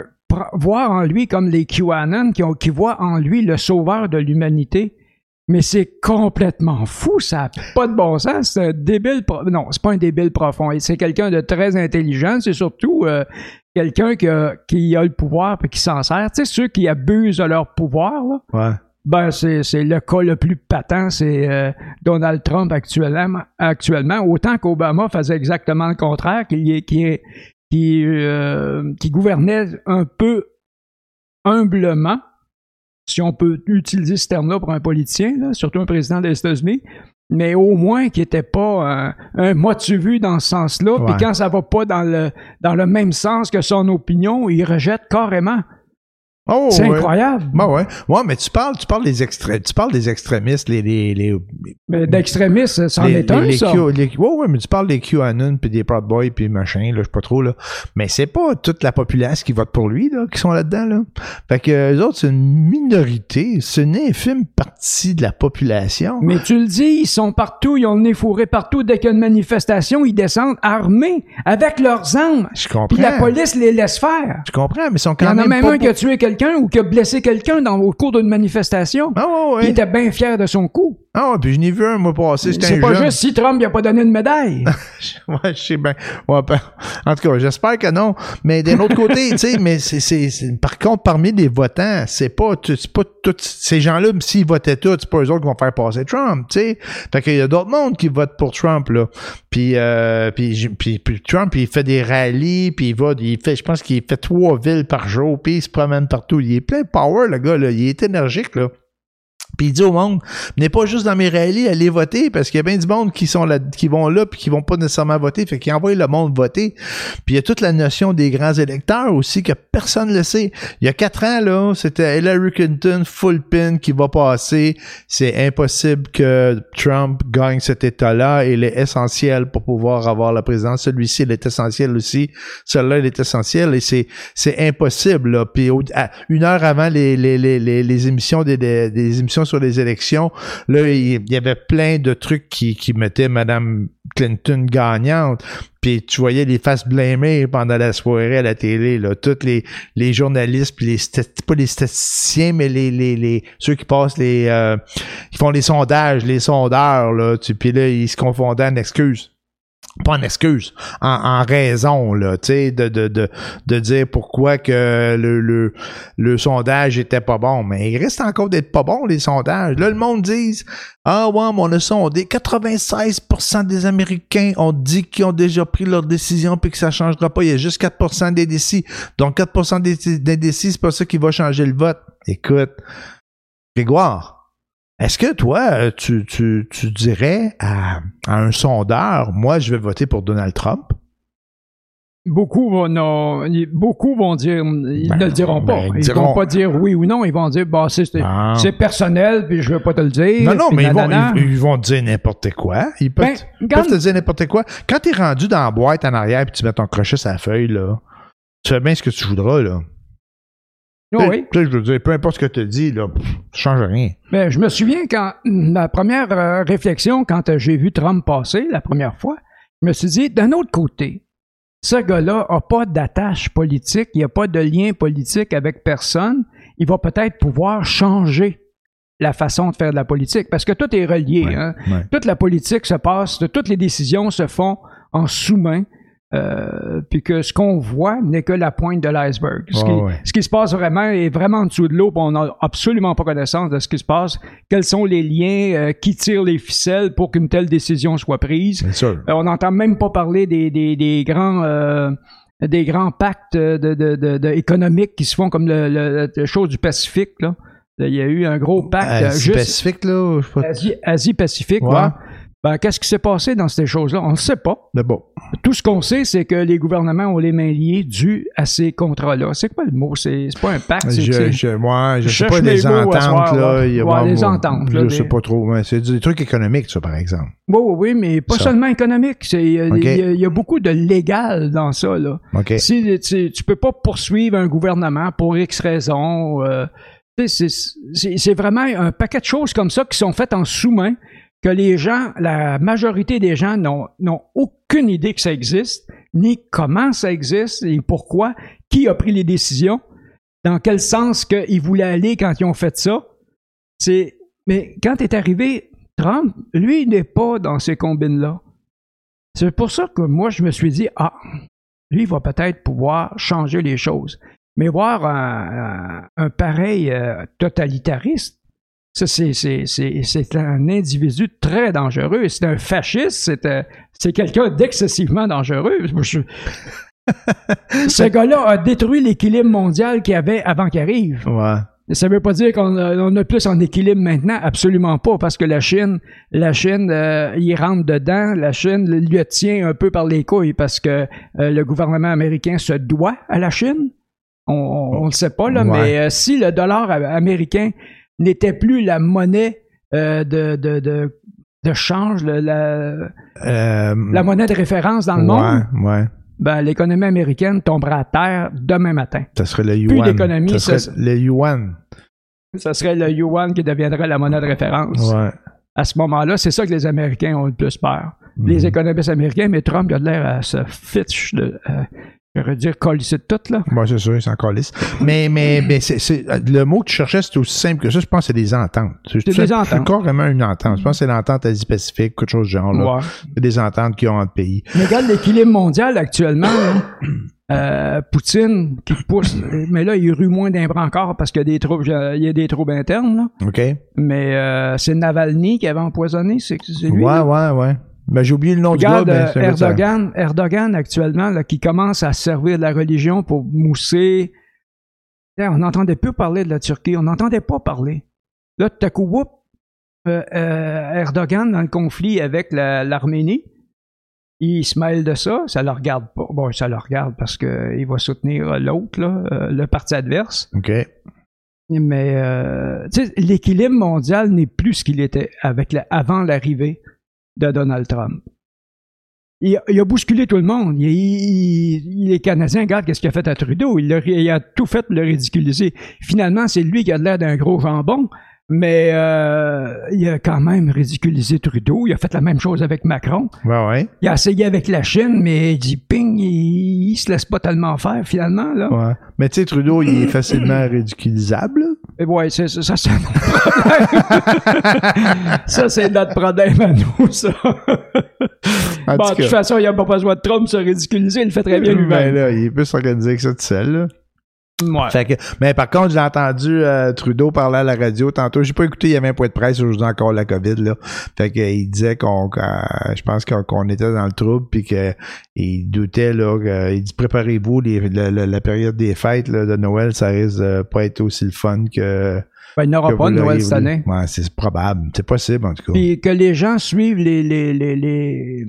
voir en lui comme les QAnon qui, ont, qui voient en lui le sauveur de l'humanité? Mais c'est complètement fou, ça n'a pas de bon sens. C'est un débile. pro- Non, c'est pas un débile profond. C'est quelqu'un de très intelligent. C'est surtout euh, quelqu'un qui a, qui a le pouvoir et qui s'en sert. Tu sais, ceux qui abusent de leur pouvoir, là, Ouais. ben, c'est, c'est le cas le plus patent, c'est euh, Donald Trump actuellement, actuellement. Autant qu'Obama faisait exactement le contraire, qui, est- qui, qui, euh, qui gouvernait un peu humblement, si on peut utiliser ce terme-là pour un politicien, là, surtout un président des États-Unis, mais au moins qui n'était pas un, un motu vu dans ce sens-là. Puis quand ça va pas dans le, dans le même sens que son opinion, il rejette carrément. Oh, c'est ouais. incroyable. Ben ouais. Ouais, mais tu parles, tu parles des extré- tu parles des extrémistes, les, les, les, Mais d'extrémistes, c'en les, est un, les, ça. Q- les- ouais, ouais, mais tu parles des QAnon puis des Proud Boys puis machin, là, je sais pas trop, là. Mais c'est pas toute la populace qui vote pour lui, là, qui sont là-dedans, là. Fait que, eux autres, c'est une minorité, c'est une infime partie de la population. Mais tu le dis, ils sont partout, ils ont le nez fourré partout. Dès qu'il y a une manifestation, ils descendent armés, avec leurs armes. Je comprends. Puis la police les laisse faire. Je comprends, mais ils sont Il y quand en a même, même un qui a tué quelqu'un ou qui a blessé quelqu'un dans au cours d'une manifestation. Ah ouais, Il ouais. était bien fier de son coup. Ah ouais, puis je n'ai vu un mois passé, C'est pas jeune. juste si Trump n'a pas donné une médaille. [LAUGHS] Ouais, je sais bien. Ouais, ben, en tout cas, j'espère que non. Mais d'un autre côté, tu sais, mais c'est, par contre, parmi les votants, c'est pas, c'est pas tous ces gens-là, s'ils votaient tous, c'est pas eux autres qui vont faire passer Trump, tu sais. Fait qu'il y a d'autres mondes qui votent pour Trump, là. Puis, euh, puis, puis, puis Trump, il fait des rallyes, puis il va, il fait, je pense qu'il fait trois villes par jour, puis il se promène partout. Il est plein de power, le gars, là. Il est énergique, là. Puis il dit au monde, venez pas juste dans mes rallyes, allez voter, parce qu'il y a bien du monde qui sont là, qui vont là, puis qui vont pas nécessairement voter. Fait qu'il envoie le monde voter. Puis il y a toute la notion des grands électeurs aussi que personne ne le sait. Il y a quatre ans, là, c'était Hillary Clinton full pin qui va passer. C'est impossible que Trump gagne cet État-là. Il est essentiel pour pouvoir avoir la présidence. Celui-ci, il est essentiel aussi. Celui-là, il est essentiel. Et c'est, c'est impossible, là. Puis une heure avant les, les, les, les, les émissions des, des émissions sur les élections, là, il y avait plein de trucs qui, mettaient Madame Clinton gagnante. Puis tu voyais les faces blâmées pendant la soirée à la télé, là. Tous les, journalistes, puis les pas les statisticiens, mais les, ceux qui passent les euh, font les sondages, les sondeurs, là. Puis là, ils se confondaient en excuses. Pas en excuse, en, raison, là, de, de, de, de dire pourquoi que le, le, le sondage était pas bon. Mais il reste encore d'être pas bon, les sondages. Là, le monde dit Ah ouais, mais on a sondé 96% des Américains ont dit qu'ils ont déjà pris leur décision puis que ça changera pas. Il y a juste 4% des décis. Donc 4% des, des décis, c'est pas ça qui va changer le vote. Écoute, Grégoire, est-ce que toi, tu, tu, tu dirais à, à, un sondeur, moi, je vais voter pour Donald Trump? Beaucoup vont, non, beaucoup vont dire, ils ben, ne le diront pas. Ben, ils, diront, vont pas dire oui ou non. Ils vont dire, bah, c'est, ah. c'est personnel, puis je veux pas te le dire. Non, non, mais ils vont, ils, ils vont, dire n'importe quoi. Ils peuvent, ben, ils peuvent te dire n'importe quoi. Quand t'es rendu dans la boîte en arrière, puis tu mets ton crochet sur la feuille, là, tu fais bien ce que tu voudras, là. Oh oui. je veux dire, peu importe ce que tu dis, là, ça change rien. Mais je me souviens quand ma première euh, réflexion, quand euh, j'ai vu Trump passer la première fois, je me suis dit, d'un autre côté, ce gars-là n'a pas d'attache politique, il n'y a pas de lien politique avec personne. Il va peut-être pouvoir changer la façon de faire de la politique, parce que tout est relié. hein? Toute la politique se passe, toutes les décisions se font en sous-main. Euh, puis que ce qu'on voit n'est que la pointe de l'iceberg. Ce, ce, qui se passe vraiment est vraiment en dessous de l'eau, on n'a absolument pas connaissance de ce qui se passe. Quels sont les liens euh, qui tirent les ficelles pour qu'une telle décision soit prise? Euh, on n'entend même pas parler des, des, des grands des grands pactes de, de, de, économiques qui se font comme le, le, chose du Pacifique. Là. Il y a eu un gros pacte. Asie-Pacifique, là? Asie-Pacifique, ouais. Ben, qu'est-ce qui s'est passé dans ces choses-là? On ne sait pas. Tout ce qu'on sait, c'est que les gouvernements ont les mains liées dû à ces contrats-là. C'est quoi le mot? C'est pas un pacte. Je, je, moi, je sais pas des ententes, là. Il y a des ententes, là. Je sais pas trop. C'est des trucs économiques, ça, par exemple. Oui, oui, oui, mais pas seulement économiques. Il y, a beaucoup de légal dans ça, là. Si, tu, tu peux pas poursuivre un gouvernement pour X raisons. Euh, c'est vraiment un paquet de choses comme ça qui sont faites en sous-main que les gens, la majorité des gens n'ont aucune idée que ça existe, ni comment ça existe et pourquoi, qui a pris les décisions, dans quel sens qu'ils voulaient aller quand ils ont fait ça. C'est, mais quand est arrivé Trump, lui, il n'est pas dans ces combines-là. C'est pour ça que moi, je me suis dit, ah, lui, il va peut-être pouvoir changer les choses. Mais voir un, un, pareil euh, totalitariste, ça, c'est un individu très dangereux. C'est un fasciste, c'est quelqu'un d'excessivement dangereux. [LAUGHS] [LAUGHS] Ce gars-là a détruit l'équilibre mondial qu'il y avait avant qu'il arrive. Ouais. Ça veut pas dire qu'on a, plus en équilibre maintenant, absolument pas, parce que la Chine, la Chine, euh, il rentre dedans, la Chine lui tient un peu par les couilles parce que euh, le gouvernement américain se doit à la Chine. On ne le sait pas, là, mais euh, si le dollar américain n'était plus la monnaie euh, de, de, de, de, change, la, euh, la monnaie de référence dans le monde, ouais. Ben, l'économie américaine tombera à terre demain matin. Ça serait le yuan. Plus. Ça serait le yuan. Ça serait le yuan qui deviendrait la monnaie de référence. Ouais. À ce moment-là, c'est ça que les Américains ont le plus peur. Les mhm. économistes américains, mais Trump il a l'air à se fiche de, euh, J'aurais dire colisser de tout, là. Moi, c'est sûr, c'est encore lisse. Mais, mais, mais c'est, le mot que tu cherchais, c'est aussi simple que ça. Je pense que c'est des ententes. C'est des ententes. C'est carrément une entente. Je pense que c'est l'entente Asie-Pacifique, quelque chose de genre, là. Ouais. C'est des ententes qui ont entre pays. Mais regarde l'équilibre mondial actuellement, euh, Poutine qui pousse, mais là, il rue moins d'un bras encore parce qu'il y a des troubles, il y a des troubles internes, là. OK. Mais, euh, c'est Navalny qui avait empoisonné, c'est, lui. Ouais, ouais, ouais. Ben, j'ai oublié le nom Regarde, du gars. Erdogan, Erdogan, actuellement, là, qui commence à servir de la religion pour mousser. on n'entendait plus parler de la Turquie. On n'entendait pas parler. Là, tout à coup, whoop, euh, euh, Erdogan, dans le conflit avec l'Arménie, il se mêle de ça. Ça le regarde pas. Bon, ça le regarde parce qu'il va soutenir l'autre, euh, le parti adverse. OK. Mais l'équilibre mondial n'est plus ce qu'il était avec avant l'arrivée de Donald Trump. Il, a bousculé tout le monde. Il, il, est Canadien, regarde qu'est-ce qu'il a fait à Trudeau. Il a, tout fait pour le ridiculiser. Finalement, c'est lui qui a l'air d'un gros jambon, mais euh, il a quand même ridiculisé Trudeau. Il a fait la même chose avec Macron. ouais. Il a essayé avec la Chine, mais il dit ping, il, se laisse pas tellement faire finalement. Là. Ouais. Mais tu sais, Trudeau, il est facilement ridiculisable. Et ouais, c'est, ça, c'est notre problème. [LAUGHS] ça, c'est notre problème à nous, ça. En bon, de toute façon, il n'y a pas besoin de Trump se ridiculiser, il le fait très bien Ben lui-même. là, il est plus organisé que ça tout seul, là. Ouais. Fait que, mais par contre, j'ai entendu euh, Trudeau parler à la radio tantôt. J'ai pas écouté, il y avait un point de presse aujourd'hui encore la COVID là. Fait que euh, il disait qu'on, qu'à- je pense qu'on, était dans le trouble puis que il doutait là. que- il dit préparez-vous la, la- la période des fêtes là, de Noël, ça risque de pas être aussi le fun que. Ben, il n'y aura pas de Noël cette année. Ouais, c'est probable, c'est possible en tout cas. Puis que les gens suivent les, les, les, les,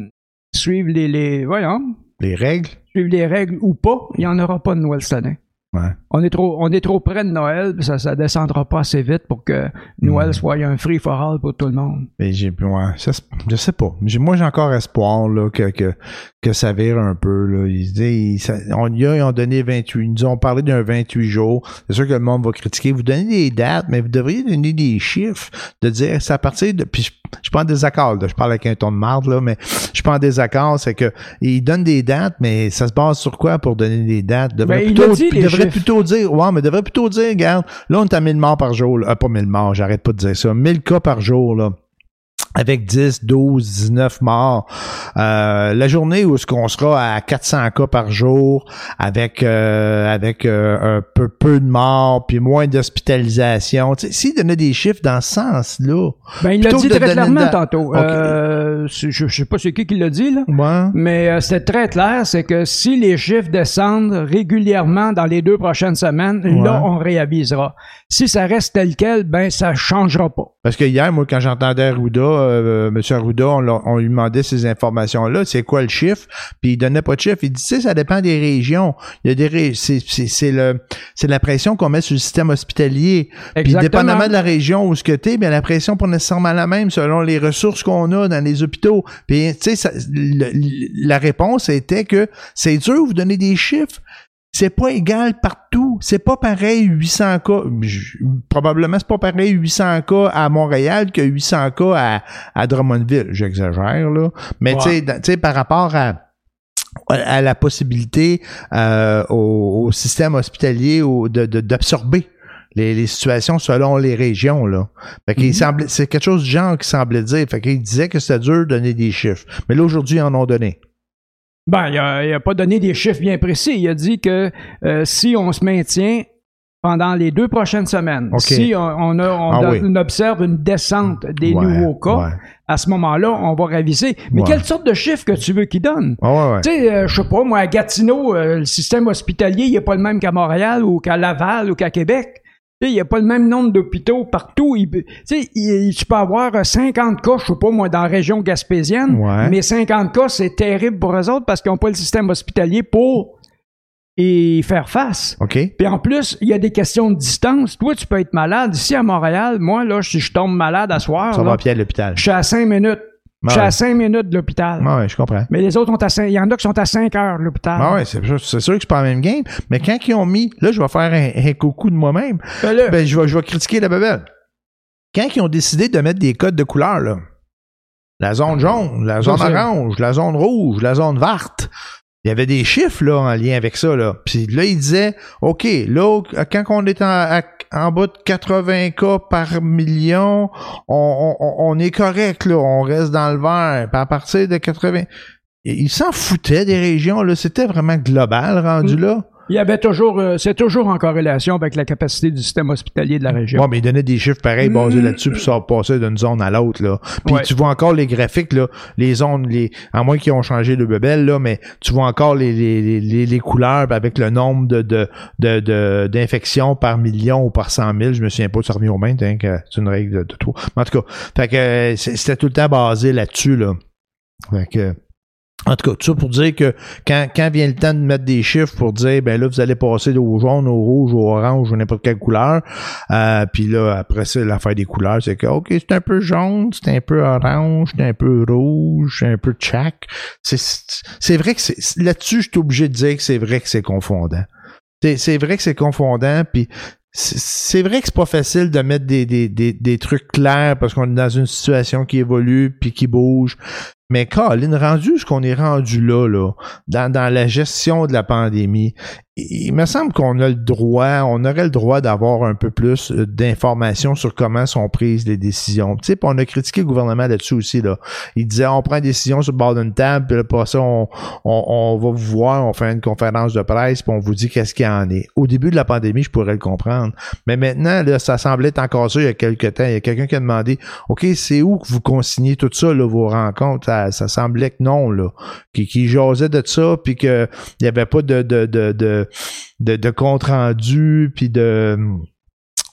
suivent les, les, voyons, Les règles? suivent les règles ou pas, il n'y en aura pas de Noël cette année. Ouais. On est trop, on est trop près de Noël, puis ça, ça descendra pas assez vite pour que Noël Mm. soit un free for all pour tout le monde. Mais j'ai, ouais, ça, se- je sais pas. Moi, j'ai encore espoir là, que, que, que ça vire un peu. Là. Ils, ça- on, y a, ils ont donné 28. Ils nous ont parlé d'un 28 jours. C'est sûr que le monde va critiquer. Vous donnez des dates, mais vous devriez donner des chiffres. De dire, c'est à partir de. Puis je, je suis pas en désaccord. Là. Je parle avec un ton de marde, là, mais je suis pas en désaccord. C'est que ils donnent des dates, mais ça se base sur quoi pour donner des dates? Devrait il plutôt, a dit, puis les devrait plutôt dire, ouais, mais devrait plutôt dire, regarde, là, on est à 1000 morts par jour. Là. Ah, pas 1000 morts, j'arrête pas de dire ça. 1000 cas par jour, là avec 10, 12, 19 morts. Euh, la journée où est-ce qu'on sera à 400 cas par jour, avec euh, avec euh, un peu peu de morts, puis moins d'hospitalisation. Tu sais, S'il donnait des chiffres dans ce sens-là, Ben, il l'a dit très clairement tantôt. Euh, je, je sais pas c'est qui qui l'a dit, là. ouais, Mais euh, c'était très clair, c'est que si les chiffres descendent régulièrement dans les deux prochaines semaines, Ouais. là, on réavisera. Si ça reste tel quel, ben, ça changera pas. parce que hier, moi, quand j'entendais Arruda, euh, M. Arruda, on, lui demandait ces informations-là, c'est quoi le chiffre, puis il donnait pas de chiffre. Il dit, tu sais, ça dépend des régions. Il y a des c'est le c'est la pression qu'on met sur le système hospitalier. Puis dépendamment de la région où ce que t'es, bien la pression pas nécessairement la même selon les ressources qu'on a dans les hôpitaux. Puis tu sais, la réponse était que c'est dur vous donner des chiffres. C'est pas égal partout. C'est pas pareil 800 cas. Je- Probablement c'est pas pareil 800 cas à Montréal que 800 cas à, à Drummondville. J'exagère là, mais tu sais, dans- tu sais par rapport à à la possibilité euh, au, au système hospitalier au- de- de- d'absorber les, les situations selon les régions. Là. Fait qu'il Mhm. semblait, c'est quelque chose du genre qui semblait dire. Fait qu'il disait que c'était dur de donner des chiffres. Mais là, aujourd'hui, ils en ont donné. Ben, il a, il a pas donné des chiffres bien précis. Il a dit que euh, si on se maintient pendant les deux prochaines semaines, si on, on a- on Ah a- oui. on observe une descente des Ouais, nouveaux cas, ouais. à ce moment-là, on va réviser. Mais Ouais. quelle sorte de chiffre que tu veux qu'il donne? Ah ouais, ouais. Tu sais, euh, je sais pas, moi, à Gatineau, euh, le système hospitalier, il n'est pas le même qu'à Montréal ou qu'à Laval ou qu'à Québec. Il n'y a pas le même nombre d'hôpitaux partout. Il peut- Tu sais, il- tu peux avoir euh, 50 cas, je sais pas, moi, dans la région gaspésienne. Ouais. Mais 50 cas, c'est terrible pour eux autres parce qu'ils n'ont pas le système hospitalier pour y faire face. OK? Puis en plus, il y a des questions de distance. Toi, tu peux être malade. Ici à Montréal, moi, là, si je tombe malade à soir, Ça là, va à pied à l'hôpital. je suis à 5 minutes. Je suis à 5 minutes de l'hôpital. Ah ouais, je comprends. Mais les autres ont à cinq- il y en a qui sont à 5 heures de l'hôpital. Ah ouais, c'est sûr, c'est sûr que c'est pas la même game. Mais quand ils ont mis, là, je vais faire un, un coucou de moi-même. Ben là, Ben, je vais, je vais critiquer la bebelle. Quand ils ont décidé de mettre des codes de couleur, là, la zone jaune, la zone orange, la zone rouge, la zone verte, il y avait des chiffres là, en lien avec ça. Là. Puis là, ils disaient, OK, là, quand on est en, à- en bas de 80 cas par million, on, on- on est correct, là, on reste dans le vert. Puis à partir de 80... Ils s'en foutaient des régions, là. C'était vraiment global rendu Mm. là. Il y avait toujours, euh, c'est toujours en corrélation avec la capacité du système hospitalier de la région. Ouais, mais il donnait des chiffres pareils basés Mm. là-dessus, puis ça passait d'une zone à l'autre, là. Puis Ouais. tu vois encore les graphiques, là, les zones, les, à moins qu'ils ont changé de bebel, là, mais tu vois encore les, les, les, les- couleurs avec le nombre de, de, de, d'infections par million ou par cent mille. Je me souviens pas de ça revient au même, hein, que c'est une règle de, de trop. Mais en tout cas, fait que euh, c'était tout le temps basé là-dessus, là. Fait que, en tout cas, tout ça pour dire que quand, quand vient le temps de mettre des chiffres pour dire, ben là, vous allez passer au jaune, au rouge, au orange, ou n'importe quelle couleur, euh, puis là, après ça, l'affaire des couleurs, c'est que, OK, c'est un peu jaune, c'est un peu orange, c'est un peu rouge, c'est un peu chac. C'est, vrai que c'est, là-dessus, je suis obligé de dire que c'est vrai que c'est confondant. C'est, vrai que c'est confondant, puis c'est vrai que c'est pas facile de mettre des, des, des, des trucs clairs parce qu'on est dans une situation qui évolue puis qui bouge. Mais Colin, rendu ce qu'on est rendu là, là, dans, dans la gestion de la pandémie, il me semble qu'on a le droit, on aurait le droit d'avoir un peu plus euh, d'informations sur comment sont prises les décisions. Tu sais, on a critiqué le gouvernement là-dessus aussi. Là. Il disait on prend une décision sur le bord d'une table, puis après ça, on, on, on, va vous voir, on fait une conférence de presse, puis on vous dit qu'est-ce qu'il y en est. Au début de la pandémie, je pourrais le comprendre. Mais maintenant, là, ça semblait être encore ça il y a quelques temps. Il y a quelqu'un qui a demandé OK, c'est où que vous consignez tout ça, là, vos rencontres? Ça, ça semblait que non, là. Qui, qui jasait de ça, puis qu'il n'y avait pas de, de, de, de de, de, compte rendu puis de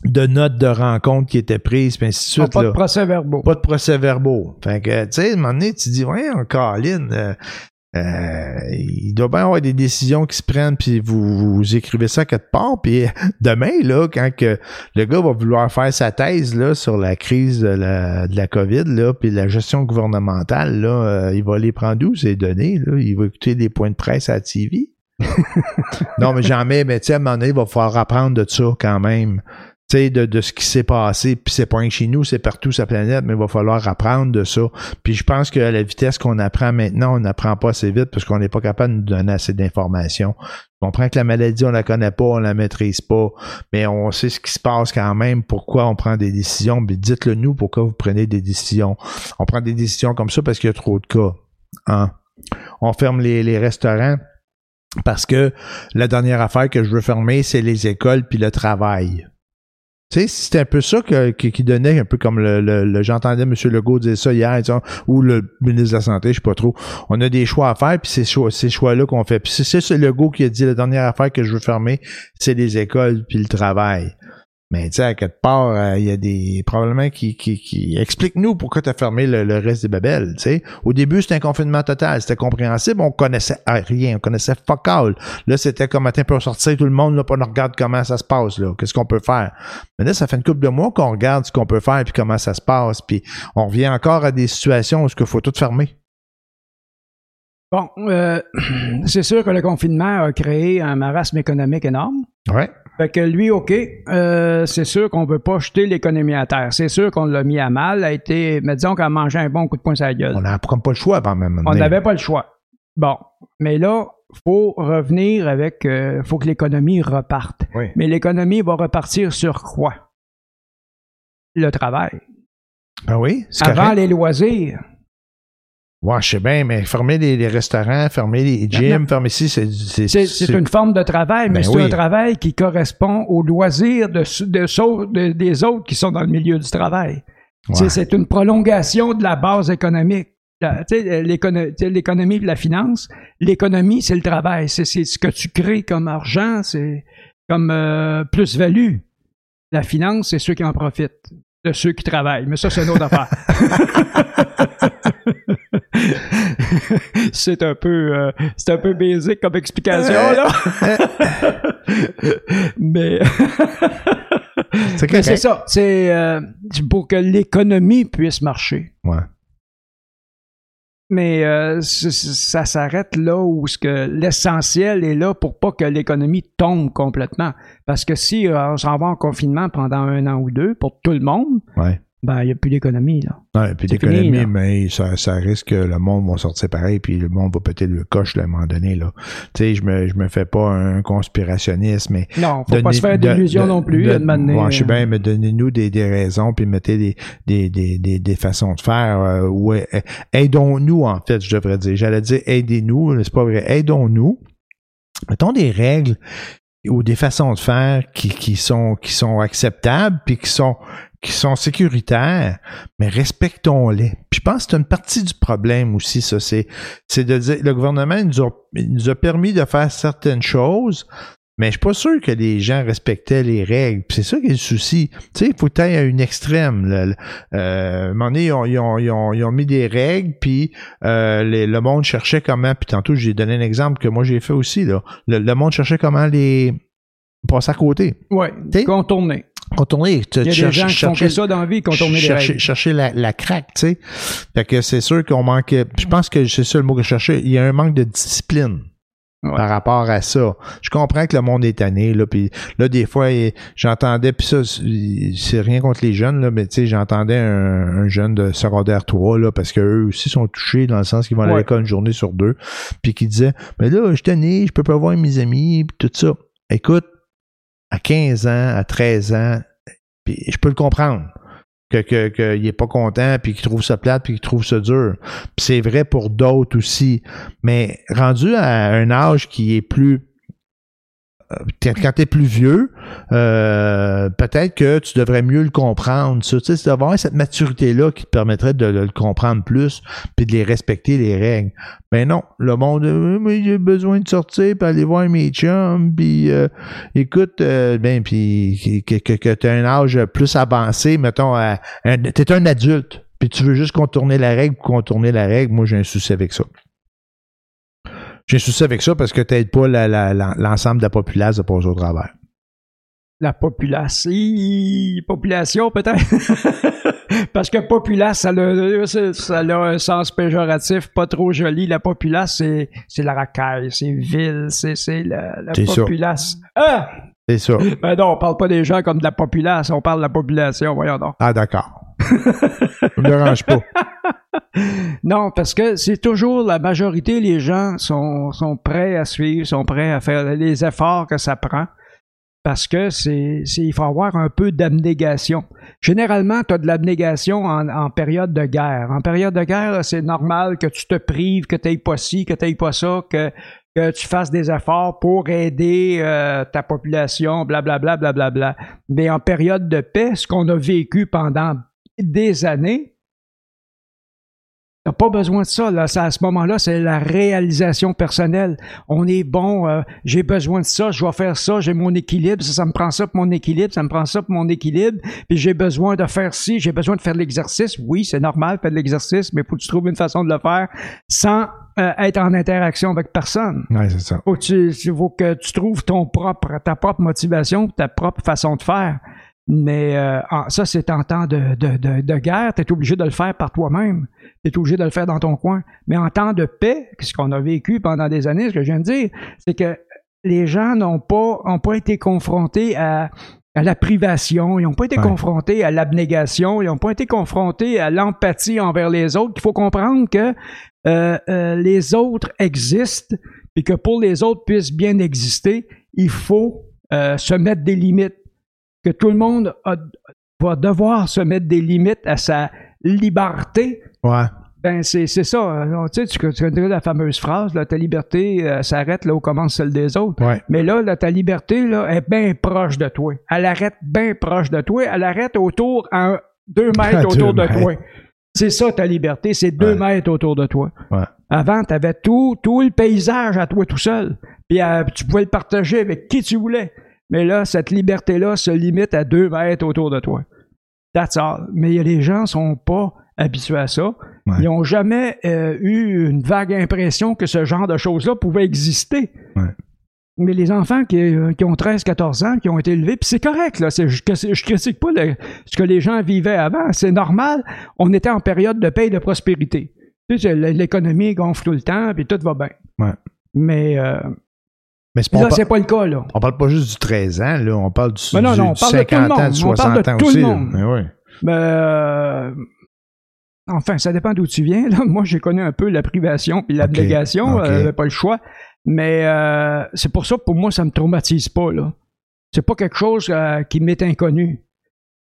de notes de rencontre qui étaient prises, puis ainsi de suite. pas de procès-verbaux. Pas de procès-verbaux. Fait que, tu sais, à un moment donné, tu dis, ouais, encore, euh, euh, il doit bien y avoir des décisions qui se prennent, puis vous, vous écrivez ça quelque part, puis [LAUGHS] demain, là, quand que le gars va vouloir faire sa thèse là, sur la crise de la, de la COVID, là, puis la gestion gouvernementale, là, euh, il va les prendre où ces données? Là? Il va écouter des points de presse à la TV? Non, mais jamais, mais tu sais, à un moment donné, il va falloir apprendre de ça quand même. Tu sais, de, de ce qui s'est passé, puis c'est pas chez nous, c'est partout sur la planète, mais il va falloir apprendre de ça. Puis je pense que la vitesse qu'on apprend maintenant, on n'apprend pas assez vite parce qu'on n'est pas capable de nous donner assez d'informations. On comprend que la maladie, on la connaît pas, on la maîtrise pas, mais on sait ce qui se passe quand même, pourquoi on prend des décisions. Mais dites-le nous, pourquoi vous prenez des décisions. On prend des décisions comme ça parce qu'il y a trop de cas. Hein? On ferme les, les restaurants parce que la dernière affaire que je veux fermer, c'est les écoles puis le travail. Tu sais, c'est un peu ça que, qui donnait un peu comme le, le, j'entendais M. Legault dire ça hier, ou le ministre de la Santé, je sais pas trop. On a des choix à faire, puis c'est choix, ces choix-là qu'on fait. Puis c'est le Legault qui a dit la dernière affaire que je veux fermer, c'est les écoles puis le travail. Mais tu sais, à quelque part, euh, il y a des probablement qui, qui, qui... explique-nous pourquoi tu as fermé le, reste des babelles. Tu sais, au début c'était un confinement total, c'était compréhensible, on connaissait rien, on connaissait fuck all. Là, c'était comme matin pour sortir tout le monde là, pour on regarde comment ça se passe là, qu'est-ce qu'on peut faire. Mais là, ça fait une couple de mois qu'on regarde ce qu'on peut faire puis comment ça se passe, puis on revient encore à des situations où il faut tout fermer. Bon, euh, [CLEARS THROAT] c'est sûr que le confinement a créé un marasme économique énorme. Ouais. Fait que lui, OK, euh, c'est sûr qu'on ne peut pas jeter l'économie à terre. C'est sûr qu'on l'a mis à mal, a été, mais disons qu'on a mangé un bon coup de poing sur la gueule. On n'a pas le choix avant même. On n'avait pas le choix. Bon, mais là, faut revenir avec, euh, faut que l'économie reparte. Oui. Mais l'économie va repartir sur quoi? Le travail. Ben oui, Avant les loisirs. Ouais, je sais bien, mais fermer les, restaurants, fermer les gyms, fermer ici, c'est... C'est une forme de travail, mais ben c'est un travail qui correspond aux loisirs de, de, des autres qui sont dans le milieu du travail. C'est une prolongation de la base économique. L'économie et la finance, l'économie, c'est le travail. C'est ce que tu crées comme argent, c'est comme euh, plus-value. La finance, c'est ceux qui en profitent, de ceux qui travaillent. Mais ça, c'est une autre affaire. [LAUGHS] [LAUGHS] [LAUGHS] c'est un peu euh, c'est un peu basique comme explication là. [LAUGHS] mais [LAUGHS] c'est ça, c'est euh, pour que l'économie puisse marcher. Ouais. Mais euh, ça s'arrête là où ce que l'essentiel est là pour pas que l'économie tombe complètement. Parce que si on s'en va en confinement pendant un an ou deux pour tout le monde, ouais ben, il n'y a plus d'économie, là. Ouais, plus d'économie, mais ça, ça risque que le monde va sortir pareil, puis le monde va péter le coche à un moment donné, là. Tu sais, je me, je me fais pas un conspirationniste, mais. Non, faut pas se faire d'illusions non plus, de, je sais bien, mais donnez-nous des, des raisons, puis mettez des, des, des, des, des façons de faire, euh, ouais, aidons-nous, en fait, je devrais dire. J'allais dire aidez-nous, c'est pas vrai. Aidons-nous. Mettons des règles ou des façons de faire qui, qui sont qui sont acceptables puis qui sont qui sont sécuritaires, mais respectons-les. Puis je pense que c'est une partie du problème aussi, ça. C'est, c'est de dire, le gouvernement nous a, nous a permis de faire certaines choses, mais je suis pas sûr que les gens respectaient les règles. c'est ça qui est le souci. Tu sais, il faut aller à une extrême. Là. Euh, à un moment donné, ils ont, ils ont, ils ont, ils ont mis des règles, puis euh, le monde cherchait comment. Puis tantôt, j'ai donné un exemple que moi j'ai fait aussi. Là. Le, le monde cherchait comment les passer à côté. Oui, contourner contourner. Il y a des gens qui font ça dans la vie, contourner les règles. Chercher la, la craque, tu sais. Fait que c'est sûr qu'on manque... Je pense que c'est ça le mot que je cherchais. Il y a un manque de discipline. Ouais. par rapport à ça. Je comprends que le monde est tanné, là, puis là, des fois, j'entendais, puis ça, c'est rien contre les jeunes, là, mais tu sais, j'entendais un, un jeune de secondaire 3, là, parce qu'eux aussi sont touchés dans le sens qu'ils vont à Ouais. l'école une journée sur deux, puis qui disait, mais là, je suis tanné, je peux pas voir mes amis, puis tout ça. Écoute, à 15 ans, à 13 ans, puis je peux le comprendre que que qu'il est pas content puis qu'il trouve ça plate puis qu'il trouve ça dur. Puis c'est vrai pour d'autres aussi, mais rendu à un âge qui est plus quand tu es plus vieux, euh, peut-être que tu devrais mieux le comprendre. Tu sais, c'est d'avoir cette maturité-là qui te permettrait de, le- comprendre plus puis de les respecter, les règles. Mais non, le monde, euh, mais j'ai besoin de sortir puis aller voir mes chums puis euh, écoute, euh, ben puis que, que, que tu as un âge plus avancé, mettons, t'es un adulte puis tu veux juste contourner la règle contourner la règle, moi j'ai un souci avec ça. J'ai un souci avec ça parce que t'aides pas l'ensemble de la populace à passer au travers. La population. Population, peut-être? [LAUGHS] Parce que populace, ça a, ça- ça a un sens péjoratif, pas trop joli. La populace, c'est, c'est la racaille, c'est ville, c'est, c'est la, la C'est ça. populace. Ah! C'est ça. Ben non, on parle pas des gens comme de la populace, on parle de la population, voyons donc. Ah d'accord. Ça me dérange pas. [LAUGHS] Non, parce que c'est toujours la majorité, les gens sont, prêts à suivre, sont prêts à faire les efforts que ça prend. Parce que c'est, il faut avoir un peu d'abnégation. Généralement, tu as de l'abnégation en, période de guerre. En période de guerre, c'est normal que tu te prives, que tu n'aies pas ci, que tu n'aies pas ça, que, tu fasses des efforts pour aider euh, ta population, blablabla, blablabla. Mais en période de paix, ce qu'on a vécu pendant des années, T'as pas besoin de ça, là. Ça, à ce moment-là, c'est la réalisation personnelle. On est bon, euh, j'ai besoin de ça, je dois faire ça, j'ai mon équilibre, ça, ça me prend ça pour mon équilibre, ça me prend ça pour mon équilibre, puis j'ai besoin de faire ci, j'ai besoin de faire de l'exercice. Oui, c'est normal, faire de l'exercice, mais faut que tu trouves une façon de le faire sans euh, être en interaction avec personne. Ouais, c'est ça. Faut que tu, il faut que tu trouves ton propre, ta propre motivation, ta propre façon de faire. Mais euh, en- ça, c'est en temps de, de, de, de guerre, tu es obligé de le faire par toi-même. Tu es obligé de le faire dans ton coin. Mais en temps de paix, ce qu'on a vécu pendant des années, ce que je viens de dire, c'est que les gens n'ont pas, ont pas été confrontés à, à la privation, ils n'ont pas été Ouais. confrontés à l'abnégation, ils n'ont pas été confrontés à l'empathie envers les autres. Il faut comprendre que euh, euh, les autres existent, et que pour les autres puissent bien exister, il faut euh, se mettre des limites. Que tout le monde a- va devoir se mettre des limites à sa liberté. Ouais. Ben, c'est c'est ça. Tu sais, tu, connais la fameuse phrase, là, ta liberté euh, s'arrête là où commence celle des autres. Ouais. Mais là, là, ta liberté là, est bien proche de toi. Elle arrête bien proche de toi. Elle arrête autour à deux [LAUGHS] mètres autour deux de toi. C'est ça ta liberté, c'est deux Ouais. mètres autour de toi. Ouais. Avant, tu avais tout, tout le paysage à toi tout seul. Puis euh, tu pouvais le partager avec qui tu voulais. Mais là, cette liberté-là se limite à deux mètres autour de toi. That's all. Mais les gens sont pas habitués à ça. Ouais. Ils n'ont jamais euh, eu une vague impression que ce genre de choses-là pouvait exister. Ouais. Mais les enfants qui, euh, qui ont 13-14 ans, qui ont été élevés, puis c'est correct, là, je, je critique pas le- ce que les gens vivaient avant, c'est normal. On était en période de paix et de prospérité. Tu sais, l- l'économie gonfle tout le temps, puis tout va bien. Ouais. Mais euh, Mais pas, là, c'est pas le cas, là. on parle pas juste du 13 ans, là. On parle du, Mais non, du- non, on du parle de tout le 50 ans, du On parle 60 de ans tout aussi. monde. Mais ouais. Mais euh, enfin, ça dépend d'où tu viens. Là. Moi, j'ai connu un peu la privation puis l'abnégation. ok. euh, j'avais pas le choix. Mais euh, c'est pour ça, pour moi, ça me traumatise pas. là. C'est pas quelque chose euh, qui m'est inconnu.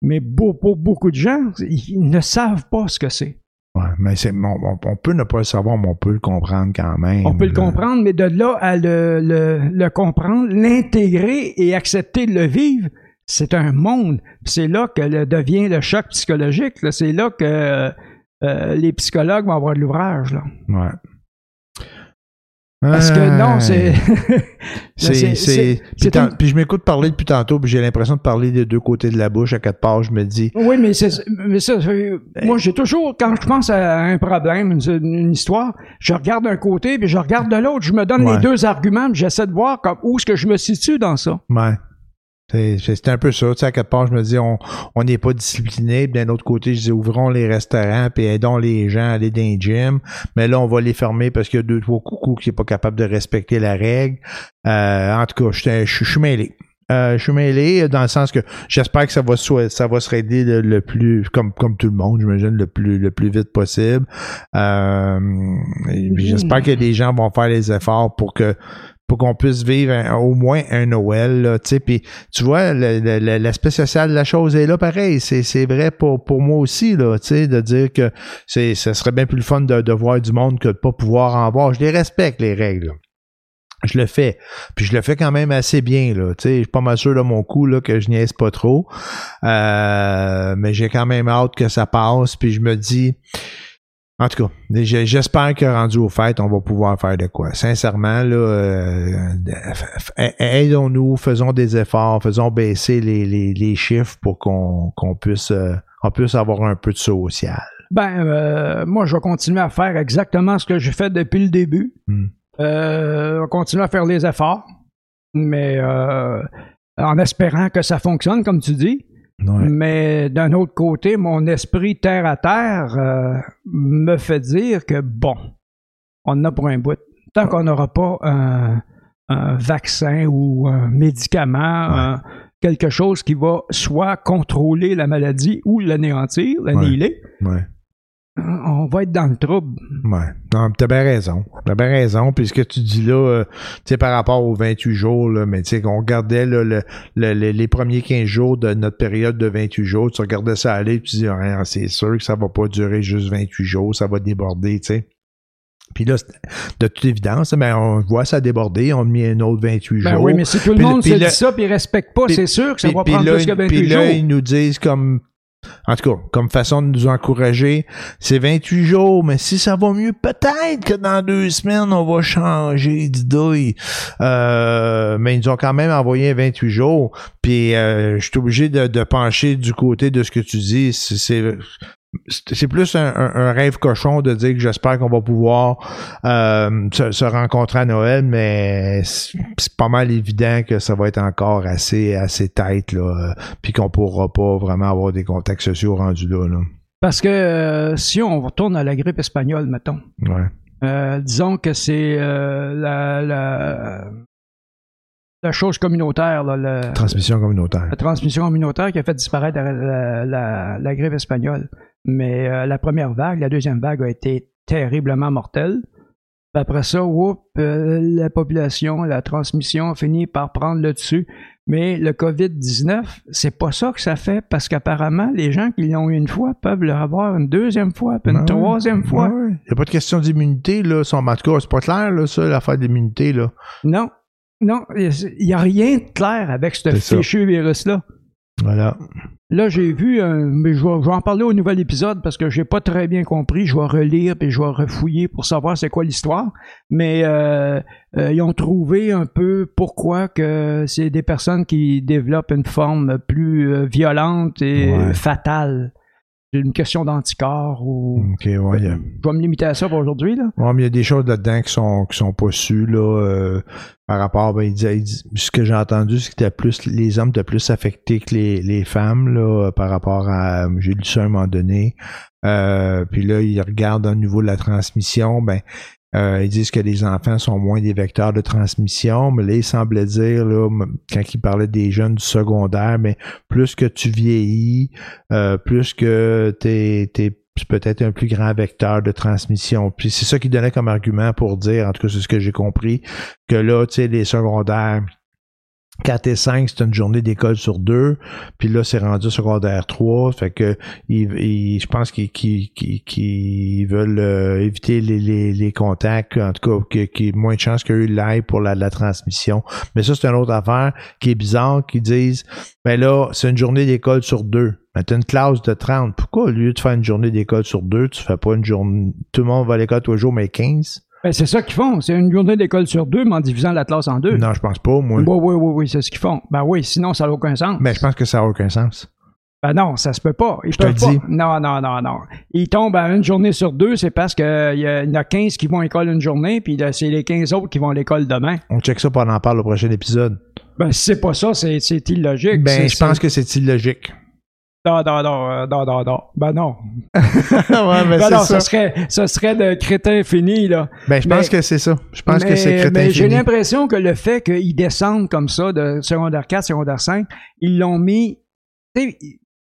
Mais pour beaucoup de gens, ils ne savent pas ce que c'est. Ouais, mais c'est, on, peut ne pas le savoir, mais on peut le comprendre quand même. On peut le comprendre, mais de là à le, le, le comprendre, l'intégrer et accepter de le vivre, c'est un monde. C'est là que le- devient le choc psychologique. là. C'est là que euh, les psychologues vont avoir de l'ouvrage. là. Ouais. Parce que non, [LAUGHS] c'est. C'est, puis, je m'écoute parler depuis tantôt, puis j'ai l'impression de parler des deux côtés de la bouche à quatre pages. Je me dis, Oui, mais c'est mais ça. c'est- Moi, j'ai toujours, quand je pense à un problème, une, une histoire, je regarde d'un côté, puis je regarde de l'autre. Je me donne Ouais. les deux arguments, puis j'essaie de voir comme, où est-ce que je me situe dans ça. ouais. C'est un peu ça. Tu sais, à quelque part, je me dis, on on n'est pas discipliné. Puis D'un autre côté, je dis, ouvrons les restaurants, puis aidons les gens à aller dans les gyms. Mais là, on va les fermer parce qu'il y a deux, trois coucous qui n'est pas capable de respecter la règle. Euh, en tout cas, je je- je suis mêlé. Euh, je suis mêlé dans le sens que j'espère que ça va se, ça va se régler le, le plus comme comme tout le monde j'imagine le plus le plus vite possible euh, et j'espère que les gens vont faire les efforts pour que pour qu'on puisse vivre au moins un Noël là, puis tu vois l'aspect social de la chose est là pareil c'est vrai pour pour moi aussi là de dire que c'est ce serait bien plus le fun de, de voir du monde que de pas pouvoir en voir je les respecte les règles. Je le fais. Puis je le fais quand même assez bien, là. Tu sais, je suis pas mal sûr de mon coup, là, que je niaise pas trop. Euh, mais j'ai quand même hâte que ça passe. Puis je me dis, en tout cas, j'espère que rendu aux fêtes, on va pouvoir faire de quoi. Sincèrement, là, euh, aidons-nous, faisons des efforts, faisons baisser les, les, les chiffres pour qu'on puisse, euh, on puisse avoir un peu de social. Ben, euh, moi, je vais continuer à faire exactement ce que j'ai fait depuis le début. Euh, on va continuer à faire les efforts, mais euh, en espérant que ça fonctionne, comme tu dis. Ouais. Mais d'un autre côté, mon esprit terre à terre euh, me fait dire que bon, on en a pour un bout. Tant qu'on n'aura pas un, un vaccin ou un médicament, Ouais. un- quelque chose qui va soit contrôler la maladie ou l'anéantir, l'annihiler. On va être dans le trouble. Ouais. Non, t'as bien raison. T'as bien raison. Puis ce que tu dis là, euh, tu sais, par rapport aux 28 jours, là, mais tu sais, qu'on regardait là, le, le- le- les premiers 15 jours de notre période de 28 jours, tu regardais ça aller, tu dis, Ah, c'est sûr que ça va pas durer juste 28 jours, ça va déborder, tu sais. Puis là, de toute évidence, ben, on voit ça déborder, on a mis un autre 28 Ben jours. oui, mais si tout le Puis- monde se le- dit ça puis respecte pas, c'est sûr que ça Puis- va puis prendre là, plus que 28 puis là, jours. ils nous disent comme en tout cas, comme façon de nous encourager, c'est 28 jours, mais si ça va mieux, peut-être que dans deux semaines, on va changer d'idée. Euh, mais ils nous ont quand même envoyé 28 jours. Puis euh, je suis obligé de, de pencher du côté de ce que tu dis. C'est- C'est plus un, un- un rêve cochon de dire que j'espère qu'on va pouvoir euh, se, se rencontrer à Noël, mais c'est pas mal évident que ça va être encore assez assez tête là, euh, puis qu'on pourra pas vraiment avoir des contacts sociaux rendus là. là. Parce que euh, si on retourne à la grippe espagnole, mettons, Ouais. euh, disons que c'est la, la, la chose communautaire, là, le- Transmission communautaire. la transmission communautaire qui a fait disparaître la, la- la- la grippe espagnole. Mais euh, la première vague, la deuxième vague a été terriblement mortelle. Puis après ça, whoop, euh, la population, la transmission a fini par prendre le dessus. Mais le COVID-19, c'est pas ça que ça fait parce qu'apparemment, les gens qui l'ont eu une fois peuvent le avoir une deuxième fois, puis une Ouais, troisième fois. ouais. Il n'y a pas de question d'immunité, là. En tout cas, c'est pas clair, là, ça, l'affaire d'immunité, là. Non, non, il n'y a rien de clair avec ce fichu virus-là. Voilà. Là, j'ai vu, un- mais je vais, je vais en parler au nouvel épisode parce que j'ai pas très bien compris. Je vais relire et je vais refouiller pour savoir c'est quoi l'histoire. Mais euh, euh, ils ont trouvé un peu pourquoi que c'est des personnes qui développent une forme plus euh, violente et Ouais. fatale. C'est une question d'anticorps ou. OK, ouais. Je vais me limiter à ça pour aujourd'hui, là. Ouais, mais il y a des choses là-dedans qui sont qui sont pas sues là euh, par rapport ben, il disait- ce que j'ai entendu c'est que plus les hommes étaient plus affectés que les, les femmes là euh, par rapport à j'ai lu ça à un moment donné. Euh, puis là ils regardent au niveau de la transmission ben euh, ils disent que les enfants sont moins des vecteurs de transmission, mais là, il semblait dire, là, quand il parlait des jeunes du secondaire, mais plus que tu vieillis, euh, plus que t'es, t'es peut-être un plus grand vecteur de transmission. Puis c'est ça qu'il donnait comme argument pour dire, en tout cas c'est ce que j'ai compris, que là, tu sais, les secondaires 4 et 5, c'est une journée d'école sur deux. Puis là, c'est rendu secondaire 3. Fait que ils, ils- je pense qu'ils qu'ils- qu'ils veulent euh, éviter les, les, les contacts, en tout cas, qu'il qu'il y ait moins de chances qu'eux l'aillent pour la, la transmission. Mais ça, c'est une autre affaire qui est bizarre, qu'ils disent Ben là, c'est une journée d'école sur deux. Mais t'as une classe de 30. Pourquoi, au lieu de faire une journée d'école sur deux, tu fais pas une journée. Tout le monde va à l'école tous les jours, mais 15? Ben, c'est ça qu'ils font. C'est une journée d'école sur deux, mais en divisant la classe en deux. Non, je pense pas, moi. Oui, oui, oui, oui, c'est ce qu'ils font. Ben oui, sinon ça n'a aucun sens. Mais je pense que ça n'a aucun sens. Ben non, ça se peut pas. Ils Je te le pas. dis. Non, non, non, non. Ils tombent à une journée sur deux, c'est parce qu'il y, il y en a 15 qui vont à l'école une journée, puis c'est les 15 autres qui vont à l'école demain. On check ça pendant on en parle au prochain épisode. Ben, si c'est pas ça, c'est, illogique. Ben, je pense que c'est illogique. Non, non, non, euh, non, non, non. Ben non. [LAUGHS] ouais, Ben c'est non, ça. ça serait, ça serait de crétin fini, là. Ben, je Mais- pense que c'est ça. Je pense que c'est crétin Mais j'ai fini. l'impression que le fait qu'ils descendent comme ça de secondaire 4, secondaire 5, ils l'ont mis.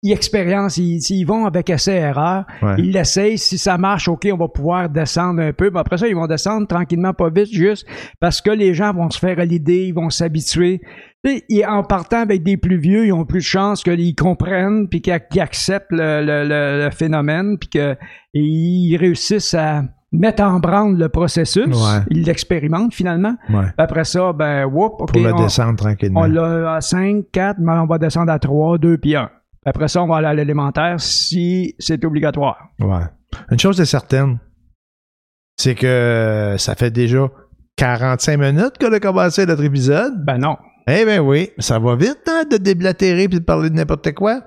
Ils expérimentent, ils, ils vont avec essai-erreur, Ouais. ils l'essayent. Si ça marche, OK, on va pouvoir descendre un peu. Mais après ça, ils vont descendre tranquillement, pas vite, juste parce que les gens vont se faire à l'idée, ils vont s'habituer. Et en partant avec des plus vieux, ils ont plus de chances qu'ils comprennent puis qu'ils qu'ils acceptent le, le- le- le phénomène puis qu'ils réussissent à mettre en branle le processus. Ouais. Ils l'expérimentent finalement. Ouais. Après ça, ben, whoop, OK, Pour le on, descendre tranquillement. on l'a à 5, 4, mais on va descendre à 3, 2 puis 1. Après ça, on va aller à l'élémentaire si c'est obligatoire. Ouais. Une chose est certaine, c'est que ça fait déjà 45 minutes qu'on a commencé notre épisode. Ben non. Eh ben oui, ça va vite, hein, de déblatérer puis de parler de n'importe quoi.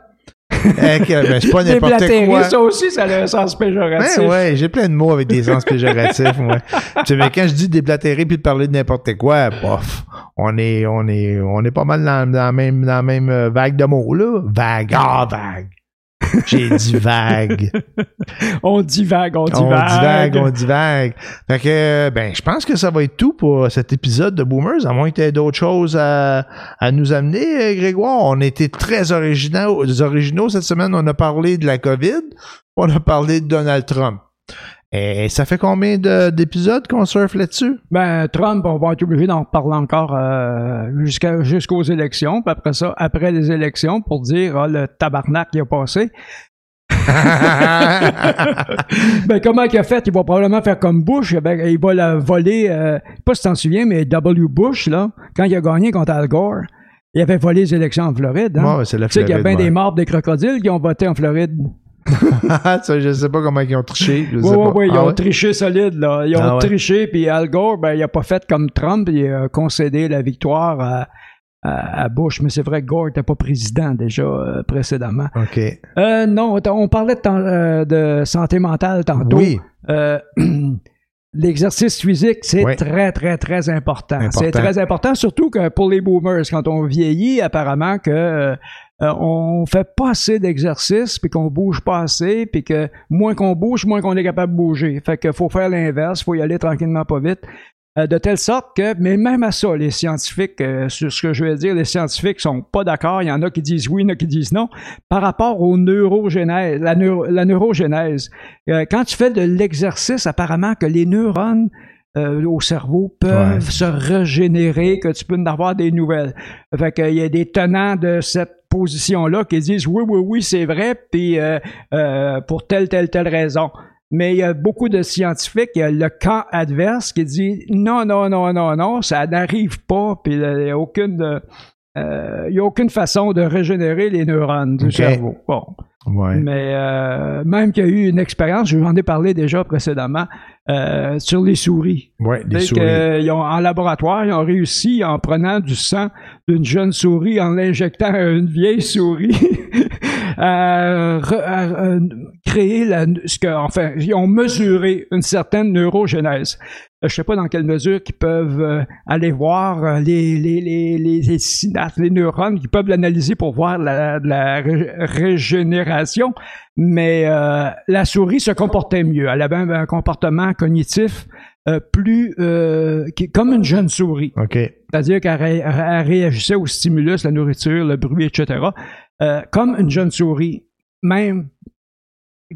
Que- ben, c'est pas n'importe quoi. ça aussi, ça a un sens péjoratif. Ben ouais, j'ai plein de mots avec des sens péjoratifs, moi. Tu sais, mais quand je dis déblatérer puis de parler de n'importe quoi, bof, on est, on est, on est pas mal dans, dans la même, dans la même euh, vague de mots, là. Vague, ah, vague. J'ai dit vague. [LAUGHS] On divague, on On divague. divague, on divague. Fait que, ben, je pense que ça va être tout pour cet épisode de Boomers, à moins que tu aies d'autres choses à, à nous amener, Grégoire. On a été très originaux, originaux cette semaine. On a parlé de la COVID, on a parlé de Donald Trump. Et ça fait combien de- d'épisodes qu'on surfe là-dessus? Ben, Trump, on va être obligé d'en parler encore euh, jusqu'aux élections. Puis après ça, après les élections, pour dire ah, le tabarnak qui a passé. [LAUGHS] Ben, comment qu'il a fait? Il va probablement faire comme Bush. Ben, il va la voler, euh, pas si t'en souviens, mais W. Bush, là, quand il a gagné contre Al Gore, il avait volé les élections en Floride. Hein? Ouais, c'est la tu sais qu'il y a bien ouais. des morts des crocodiles qui ont voté en Floride. [LAUGHS] Ça, je sais pas comment ils ont triché. Oui, oui, ils Ah ont ouais? triché solide, là. Ils ont Ah triché, puis Al Gore, ben, il a pas fait comme Trump, il a concédé la victoire à, à- à Bush. Mais c'est vrai que Gore n'était pas président déjà euh, précédemment. OK. Euh, non, on parlait de, euh, de santé mentale tantôt. Oui. Euh, [CLEARS THROAT] L'exercice physique, c'est très, très, très important. Important. C'est très important, surtout que pour les boomers, quand on vieillit, apparemment que euh, on fait pas assez d'exercice, puis qu'on bouge pas assez, puis que moins qu'on bouge, moins qu'on est capable de bouger. Fait qu'il faut faire l'inverse, faut y aller tranquillement, pas vite. Euh, de telle sorte que, mais même à ça, les scientifiques, euh, sur ce que je veux dire, les scientifiques sont pas d'accord. Il y en a qui disent oui, il y en a qui disent non. Par rapport au neurogénèse, la, neuro- la neurogénèse, euh, quand tu fais de l'exercice, apparemment que les neurones euh, au cerveau peuvent Ouais. se régénérer, que tu peux en avoir des nouvelles. Fait qu'il y a des tenants de cette position-là qui disent oui, oui, oui, c'est vrai, puis euh, euh, pour telle, telle, telle raison. Mais il y a beaucoup de scientifiques, il y a le camp adverse qui dit non, non, non, non, non, ça n'arrive pas, puis il n'y a aucune euh, euh, il y a aucune façon de régénérer les neurones du cerveau. Bon. Ouais. Mais euh, même qu'il y a eu une expérience, je vous en ai parlé déjà précédemment, euh, sur les souris. Souris. ils ont, en laboratoire, ils ont réussi en prenant du sang d'une jeune souris, en l'injectant à une vieille souris, à, [LAUGHS] re- à, euh, créer la, ce que, enfin, ils ont mesuré une certaine neurogénèse. Euh, Je sais pas dans quelle mesure ils peuvent euh, aller voir euh, les, les, les, les, les synapses, les neurones, qui peuvent l'analyser pour voir la, la ré- régénération, mais euh, la souris se comportait mieux. Elle avait un, comportement cognitif euh, plus euh, comme une jeune souris. OK. C'est-à-dire qu'elle ré- elle réagissait au stimulus, la nourriture, le bruit, etc. euh, comme une jeune souris. Même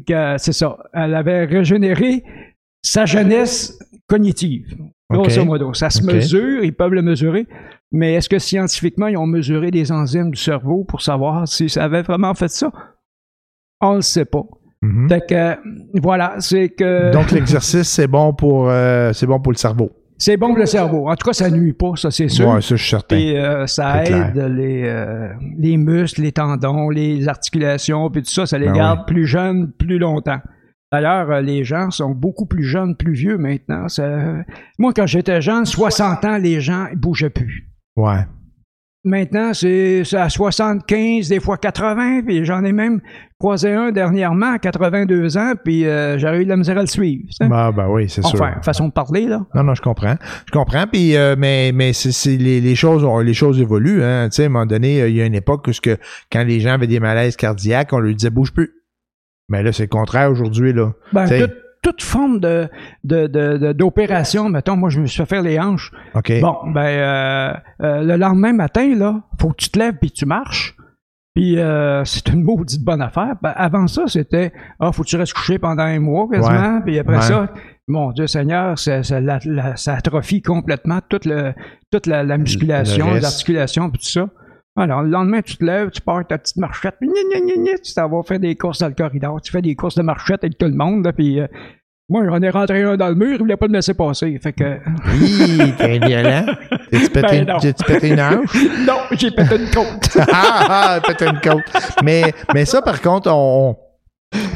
que c'est ça. Elle avait régénéré sa jeunesse cognitive. Grosso modo. Ça se mesure, ils peuvent le mesurer. Mais est-ce que scientifiquement, ils ont mesuré les enzymes du cerveau pour savoir si ça avait vraiment fait ça? On ne le sait pas. Mhm. Fait que, voilà, c'est que. [LAUGHS] Donc, l'exercice, c'est bon pour euh, c'est bon pour le cerveau. C'est bon pour le cerveau. En tout cas, ça nuit pas, ça c'est sûr. Ouais, ça, je suis certain. Et euh, ça aide les, euh, les muscles, les tendons, les articulations, puis tout ça, ça les Ben garde plus jeunes plus longtemps. D'ailleurs, euh, les gens sont beaucoup plus jeunes, plus vieux maintenant. Ça- Moi, quand j'étais jeune, 60 ans, les gens ils bougeaient plus. Ouais. maintenant, c'est à 75, des fois 80, puis j'en ai même croisé un dernièrement à 82 ans, puis euh, j'aurais eu de la misère à le suivre. bah oui, c'est sûr. Enfin, façon de parler, là. Non, non, je comprends. Je comprends. Puis, euh, mais, mais c'est, les, les choses, ont- les choses évoluent. Hein. Tu sais, à un moment donné, euh, il y a une époque où que quand les gens avaient des malaises cardiaques, on leur disait bouge plus. Mais là, c'est le contraire aujourd'hui là. Ben, toute, forme de, de, de- de- d'opération, mettons, moi, je me suis fait faire les hanches. Ok. Bon, ben, euh, euh, le lendemain matin, là, faut que tu te lèves puis tu marches. Puis euh, c'est une maudite bonne affaire. Ben, avant ça, c'était ah, faut que tu restes couché pendant un mois quasiment. Puis après Ouais. ça, mon Dieu Seigneur, ça, ça, la- la- ça atrophie complètement toute, le, toute la, la musculation, l'articulation, puis tout ça. Alors, le lendemain, tu te lèves, tu pars ta petite marchette, puis tu t'en vas faire des courses dans le corridor, tu fais des courses de marchette avec tout le monde, là, puis euh, moi, j'en ai rentré un dans le mur, il voulait pas me laisser passer. Fait que, Hi, t'es violent. [LAUGHS] T'as-tu pété, Ben pété une hanche? [LAUGHS] non, j'ai pété une côte. [LAUGHS] ah, ah, pété une côte. Mais, mais ça, par contre, on,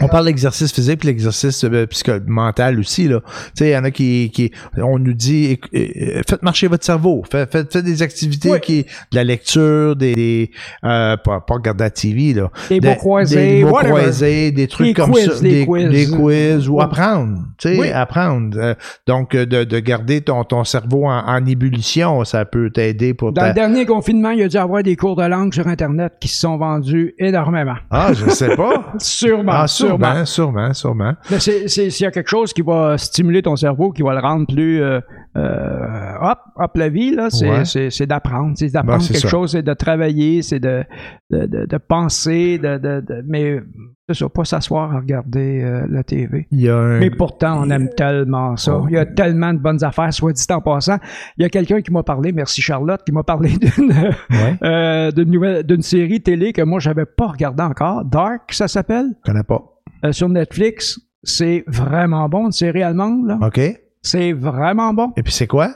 on parle d'exercice physique puis l'exercice euh, mental aussi là. Tu sais, il y en a qui, qui on nous dit éc- euh, faites marcher votre cerveau, faites, faites, faites des activités Oui. qui de la lecture, des, des euh, pas, pas regarder la TV là. Des mots croisés, des mots croisés, des trucs Des comme quiz, ça, des des, quiz. des quiz ou Oui. apprendre, tu sais, Oui. apprendre. Euh, donc euh, de, de garder ton, ton cerveau en, en ébullition, ça peut t'aider pour Dans ta... le dernier confinement, il y a dû avoir des cours de langue sur Internet qui se sont vendus énormément. Ah, je sais pas. [LAUGHS] Sûrement, Ah, sûrement. sûrement, sûrement. Mais c'est, c'est, s'il y a quelque chose qui va stimuler ton cerveau, qui va le rendre plus euh, euh, hop, hop la vie, là, c'est, Ouais. c'est, c'est d'apprendre. C'est d'apprendre Ben, c'est quelque ça. chose, c'est de travailler, c'est de, de, de, de penser, de, de, de- mais c'est ça, pas s'asseoir à regarder euh, la TV. Il y a un... Mais pourtant, on aime tellement ça. Oh. Il y a tellement de bonnes affaires, soit dit en passant. Il y a quelqu'un qui m'a parlé, merci Charlotte, qui m'a parlé [LAUGHS] d'une, Ouais, euh, d'une nouvelle, d'une série télé que moi j'avais pas regardé encore. Dark, ça s'appelle, je connais pas. euh, sur Netflix. C'est vraiment bon, une série allemande, là. OK. Et C'est vraiment bon. puis c'est quoi?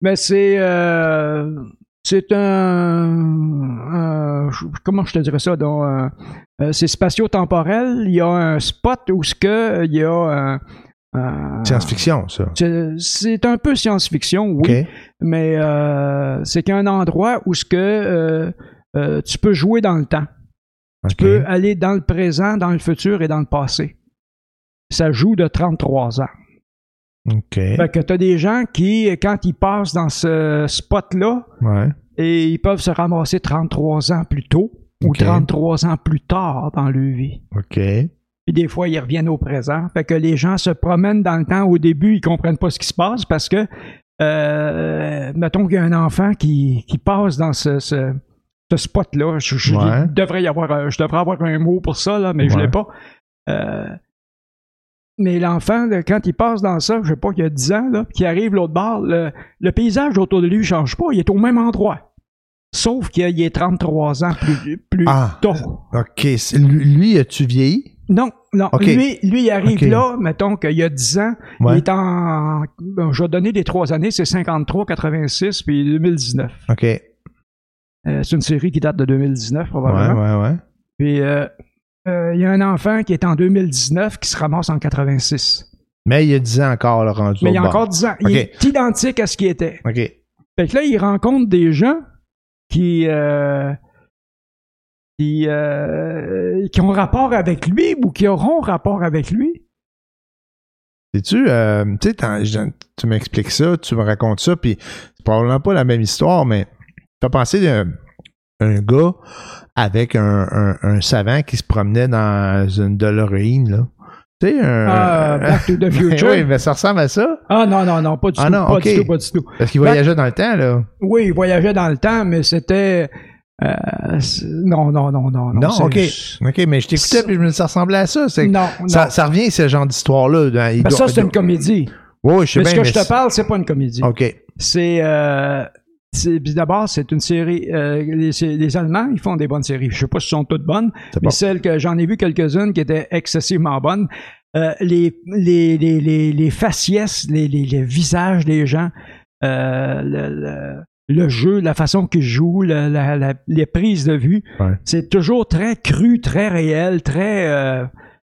Mais c'est, euh, c'est un, un- je- comment je te dirais ça, donc, euh, euh, c'est spatio-temporel. Il y a un spot où ce que, il y a un, un- Science-fiction, ça. c'est un peu science-fiction, oui, mais euh, c'est qu'un endroit où ce que euh, euh, tu peux jouer dans le temps. Tu peux aller dans le présent, dans le futur et dans le passé. Ça joue de 33 ans. OK. Fait que t'as des gens qui, quand ils passent dans ce spot-là, Ouais. et ils peuvent se ramasser 33 ans plus tôt ou OK. 33 ans plus tard dans leur vie. OK. Puis des fois, ils reviennent au présent. Fait que les gens se promènent dans le temps. Au début, ils comprennent pas ce qui se passe parce que, euh, mettons qu'il y a un enfant qui, qui passe dans ce, ce, ce spot-là. Je, je- Ouais. devrait y avoir, je devrais avoir un mot pour ça, là, mais je Ouais. l'ai pas. Euh, mais l'enfant, quand il passe dans ça, je sais pas, il y a 10 ans, là, puis qu'il arrive l'autre bord, le, le paysage autour de lui change pas. Il est au même endroit. Sauf qu'il est 33 ans plus, plus Ah. tôt. OK. Lui, as-tu vieilli? Non, non. Lui, lui, il arrive là, mettons qu'il y a 10 ans. Ouais. Il est en. bon, je vais donner les trois années, c'est 53, 86, puis 2019. OK. Ouais, Euh, c'est une série qui date de 2019, probablement. ouais, ouais. Puis euh, euh, il y a un enfant qui est en 2019 qui se ramasse en 86. Mais il y a 10 ans encore, le rendu. Mais il y a bord. encore 10 ans. Il est identique à ce qu'il était. OK. Fait que là, il rencontre des gens qui. euh, qui, euh, qui ont rapport avec lui ou qui auront rapport avec lui. Sais-tu, euh, tu m'expliques ça, tu me racontes ça, puis c'est probablement pas la même histoire, mais t'as pensé d'un un gars avec un, un, un savant qui se promenait dans une DeLorean, là. Tu sais, un... Ah, [LAUGHS] Back to the Future? oui, mais ça ressemble à ça, Ah non, non, non, pas du Ah tout. non, pas du tout, pas du tout. parce qu'il voyageait dans le temps, là. Oui, il voyageait dans le temps, mais c'était. euh, non, non, non, non. Non, ok. OK, mais je t'écoutais, puis je me ça ressemblait à ça. Non, non. Ça, ça revient, ce genre d'histoire-là. Ben, doit- ça, c'est une comédie. Oui, je sais Mais bien, ce que mais je te parle, c'est pas une comédie. OK. C'est. Euh, D'abord, c'est une série. euh, les, Allemands, ils font des bonnes séries. Je sais pas si elles sont toutes bonnes, mais bon. celles que j'en ai vu quelques-unes qui étaient excessivement bonnes. Euh, les, les, les, les, les faciès, les, les, les visages des gens, euh, le, le, le jeu, la façon qu'ils jouent, la, la- la- les prises de vue, Ouais. c'est toujours très cru, très réel, très.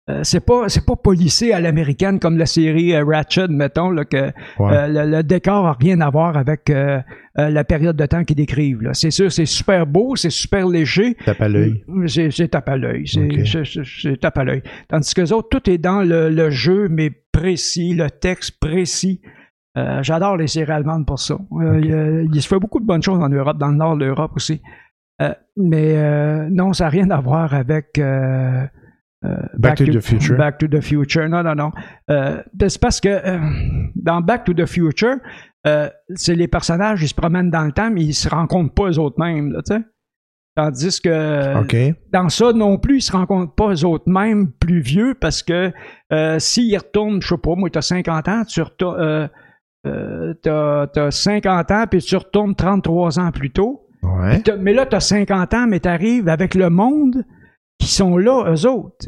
Euh, c'est pas c'est pas policé à l'américaine comme la série euh, Ratchet mettons là, que Ouais. euh, le, le décor a rien à voir avec euh, la période de temps qu'ils décrivent c'est sûr c'est super beau c'est super léger. Tape à l'œil. c'est tape à l'œil c'est tape à l'œil. Tandis que les autres tout est dans le, le jeu mais précis le texte précis. J'adore les séries allemandes pour ça. Il, il se fait beaucoup de bonnes choses en Europe dans le nord de l'Europe aussi. Mais non ça n'a rien à voir avec euh, Back to the Future. Back to the Future. Non, non, non. Euh, c'est parce que euh, dans Back to the Future, c'est les personnages, ils se promènent dans le temps, mais ils se rencontrent pas eux autres mêmes, là, tu sais. Tandis que dans ça non plus, ils se rencontrent pas eux autres mêmes plus vieux parce que euh, s'ils retournent, je sais pas, moi, t'as 50 ans, tu retournes. Euh, euh, t'as, t'as 50 ans, puis tu retournes 33 ans plus tôt. Ouais. Mais là, t'as 50 ans, mais t'arrives avec le monde qui sont là, eux autres.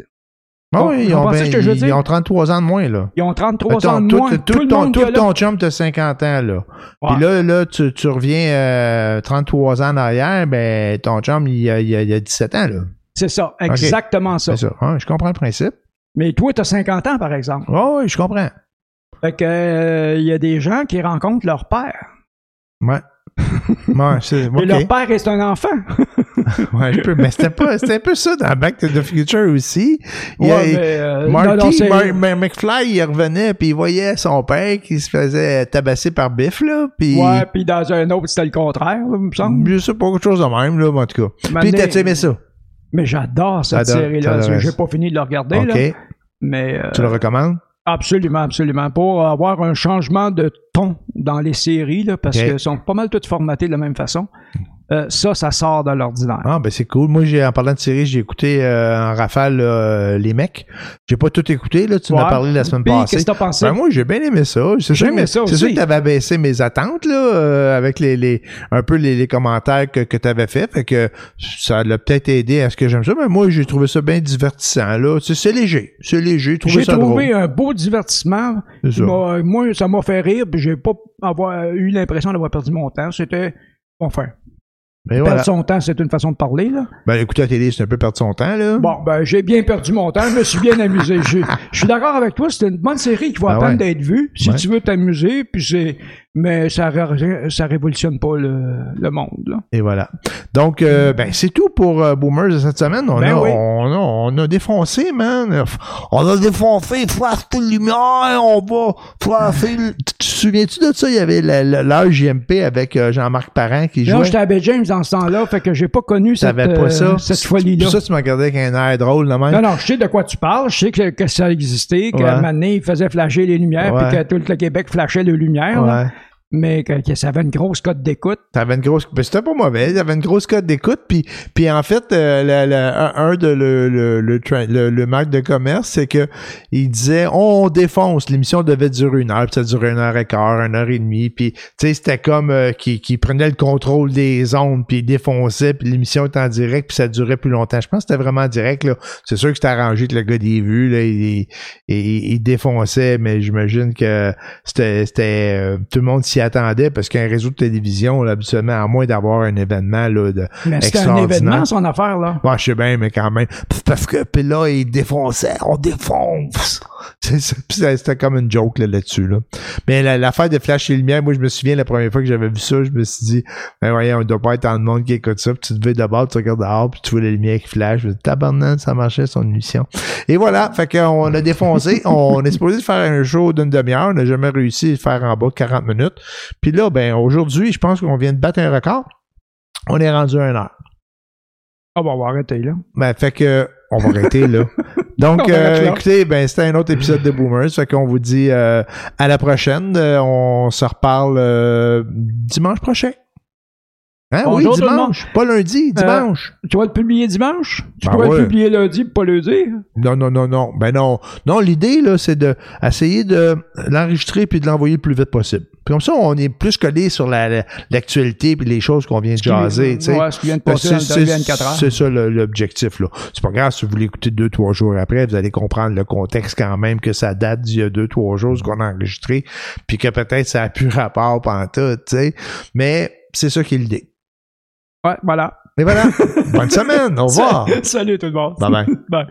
Ah oui, ils ont, ben, ce que je veux ils dire? ont 33 ans de moins, là. Ils ont 33 Mettons, ans de tout, moins. tout, tout le ton, tout ton chum, t'as 50 ans, là. Ouais. Puis là, là tu, tu reviens euh, 33 ans en arrière, ben, ton chum, il a, il a, il a 17 ans, là. C'est ça, exactement ça. C'est ça. Ouais, je comprends le principe. Mais toi, tu as 50 ans, par exemple. Oh, oui, je comprends. Fait que euh, il y a des gens qui rencontrent leur père. Ouais. [LAUGHS] ouais, Et leur père est un enfant. [LAUGHS] [LAUGHS] Ouais, je peux, mais c'était pas, c'était un peu ça dans Back to the Future aussi. Il y a- Ouais, mais, euh, Marty, non, non, c'est- Mar- Mar- McFly, il revenait puis il voyait son père qui se faisait tabasser par Biff, là, puis Ouais, puis dans un autre, c'était le contraire, là, il me semble. je sais pas, quelque chose de même, là, mais en tout cas. Puis t'as-tu aimé ça? Mais j'adore cette série-là. J'ai pas fini de le regarder, là. Mais euh, Tu le recommandes? absolument, absolument. Pour avoir un changement de ton dans les séries, là, parce qu'elles sont pas mal toutes formatées de la même façon. Euh, ça, ça sort de l'ordinaire. Ah, ben c'est cool. Moi, j'ai, en parlant de série, j'ai écouté euh, en rafale euh, Les Mecs. J'ai pas tout écouté, là. Tu en as Ouais. parlé la semaine Puis, passée. Qu'est-ce que t'as pensé? Ben moi, j'ai bien aimé ça. C'est J'ai sûr, aimé ça c'est sûr aussi. que t'avais baissé mes attentes, là, euh, avec les, les, un peu les, les commentaires que, que t'avais fait. Fait que ça l'a peut-être aidé à ce que j'aime ça. Mais moi, j'ai trouvé ça bien divertissant, là. C'est, c'est léger. C'est léger. J'ai trouvé J'ai ça trouvé drôle. un beau divertissement. Ça. moi, ça m'a fait rire, puis j'ai pas avoir eu l'impression d'avoir perdu mon temps. C'était enfin. Mais Perdre voilà. son temps, c'est une façon de parler, là. Ben, écouter la télé, c'est un peu perdre son temps, là. Bon, ben, j'ai bien perdu mon temps, je me suis bien amusé. Je, je suis d'accord avec toi, c'est une bonne série qui vaut la Ah peine ouais. d'être vue si Ouais. tu veux t'amuser, puis c'est, mais ça, ça révolutionne pas le, le monde, là. Et voilà. Donc, euh, ben, c'est tout pour euh, Boomers de cette semaine. On, Ben a, oui. on, a, on a défoncé, man. On a défoncé, flash de lumière, on va flasher. Tu te souviens-tu de ça? Il y avait la- la- l'heure JMP avec euh, Jean-Marc Parent qui jouait. j'étais à Bay James dans ce temps-là, fait que j'ai pas connu cette, pas ça? cette folie-là. ça tu m'as regardé avec un air drôle, là, même. Non, non, je sais de quoi tu parles. Je sais que, que ça existait, qu'à Ouais. un moment donné, il faisait flasher les lumières, puis que tout le Québec flashait les lumières. Ouais. Mais que, que ça avait une grosse cote d'écoute. T'avais une grosse. Ben, c'était pas mauvais. T'avais une grosse cote d'écoute. Puis, puis en fait, euh, la- la- un, de le, le, le, le, le marque de commerce, c'est que il disait on défonce. L'émission devait durer une heure, puis ça durait une heure et quart, une heure et demie. Puis, tu sais, c'était comme euh, qui, qui prenait le contrôle des ondes, puis il défonçait, puis l'émission était en direct, puis ça durait plus longtemps. Je pense que c'était vraiment en direct. là. C'est sûr que c'était arrangé que le gars des vues, là, il, il, il- il défonçait, mais j'imagine que c'était, c'était euh, tout le monde s'y attendait parce qu'un réseau de télévision, là, habituellement, à moins d'avoir un événement là, de Mais c'était un événement, son affaire, là. Ouais, je sais bien, mais quand même. Parce que puis là, il défonçait, on défonce. [LAUGHS] C'était comme une joke là, là-dessus. Là. Mais la- l'affaire de Flash et Lumière, moi, je me souviens la première fois que j'avais vu ça, je me suis dit, ben voyons, on doit pas être tant de monde qui écoute ça. Puis tu te veux d'abord, tu regardes dehors, puis tu vois la lumière qui flash. Je me dis, tabarnak, ça marchait son émission. Et voilà, fait qu'on a défoncé. [LAUGHS] on est supposé faire un show d'une demi-heure. On n'a jamais réussi à faire en bas de 40 minutes. Puis là, ben aujourd'hui, je pense qu'on vient de battre un record. On est rendu à une heure. Ah, bon, on va arrêter, là. Ben, fait que, on va arrêter là. [LAUGHS] Donc, euh, écoutez, ben, c'était un autre épisode de Boomers. Fait qu'on vous dit euh, à la prochaine. Euh, on se reparle euh, dimanche prochain. Hein? Bonjour oui, tout le monde. dimanche. Pas lundi, dimanche. Tu vas le publier dimanche? Tu Ben pourrais ouais. le publier lundi pas le dire? Non, non, non, non. Ben non. Non, l'idée, là, c'est de essayer de l'enregistrer puis de l'envoyer le plus vite possible. Puis comme ça, on est plus collé sur la- la- l'actualité puis les choses qu'on vient de jaser, tu sais. Ouais, ce qui vient de Ben, passer dans c'est- le c'est 24 heures. c'est ça l'objectif. là. C'est pas grave si vous l'écoutez deux, trois jours après, vous allez comprendre le contexte quand même que ça date d'il y a deux, trois jours ce qu'on a enregistré, puis que peut-être ça a plus rapport pendant tout, tu sais. Mais c'est ça qui est l'idée. Ouais, voilà. Et voilà. [LAUGHS] Bonne semaine. Au revoir. Salut tout le monde. Bye bye. Bye.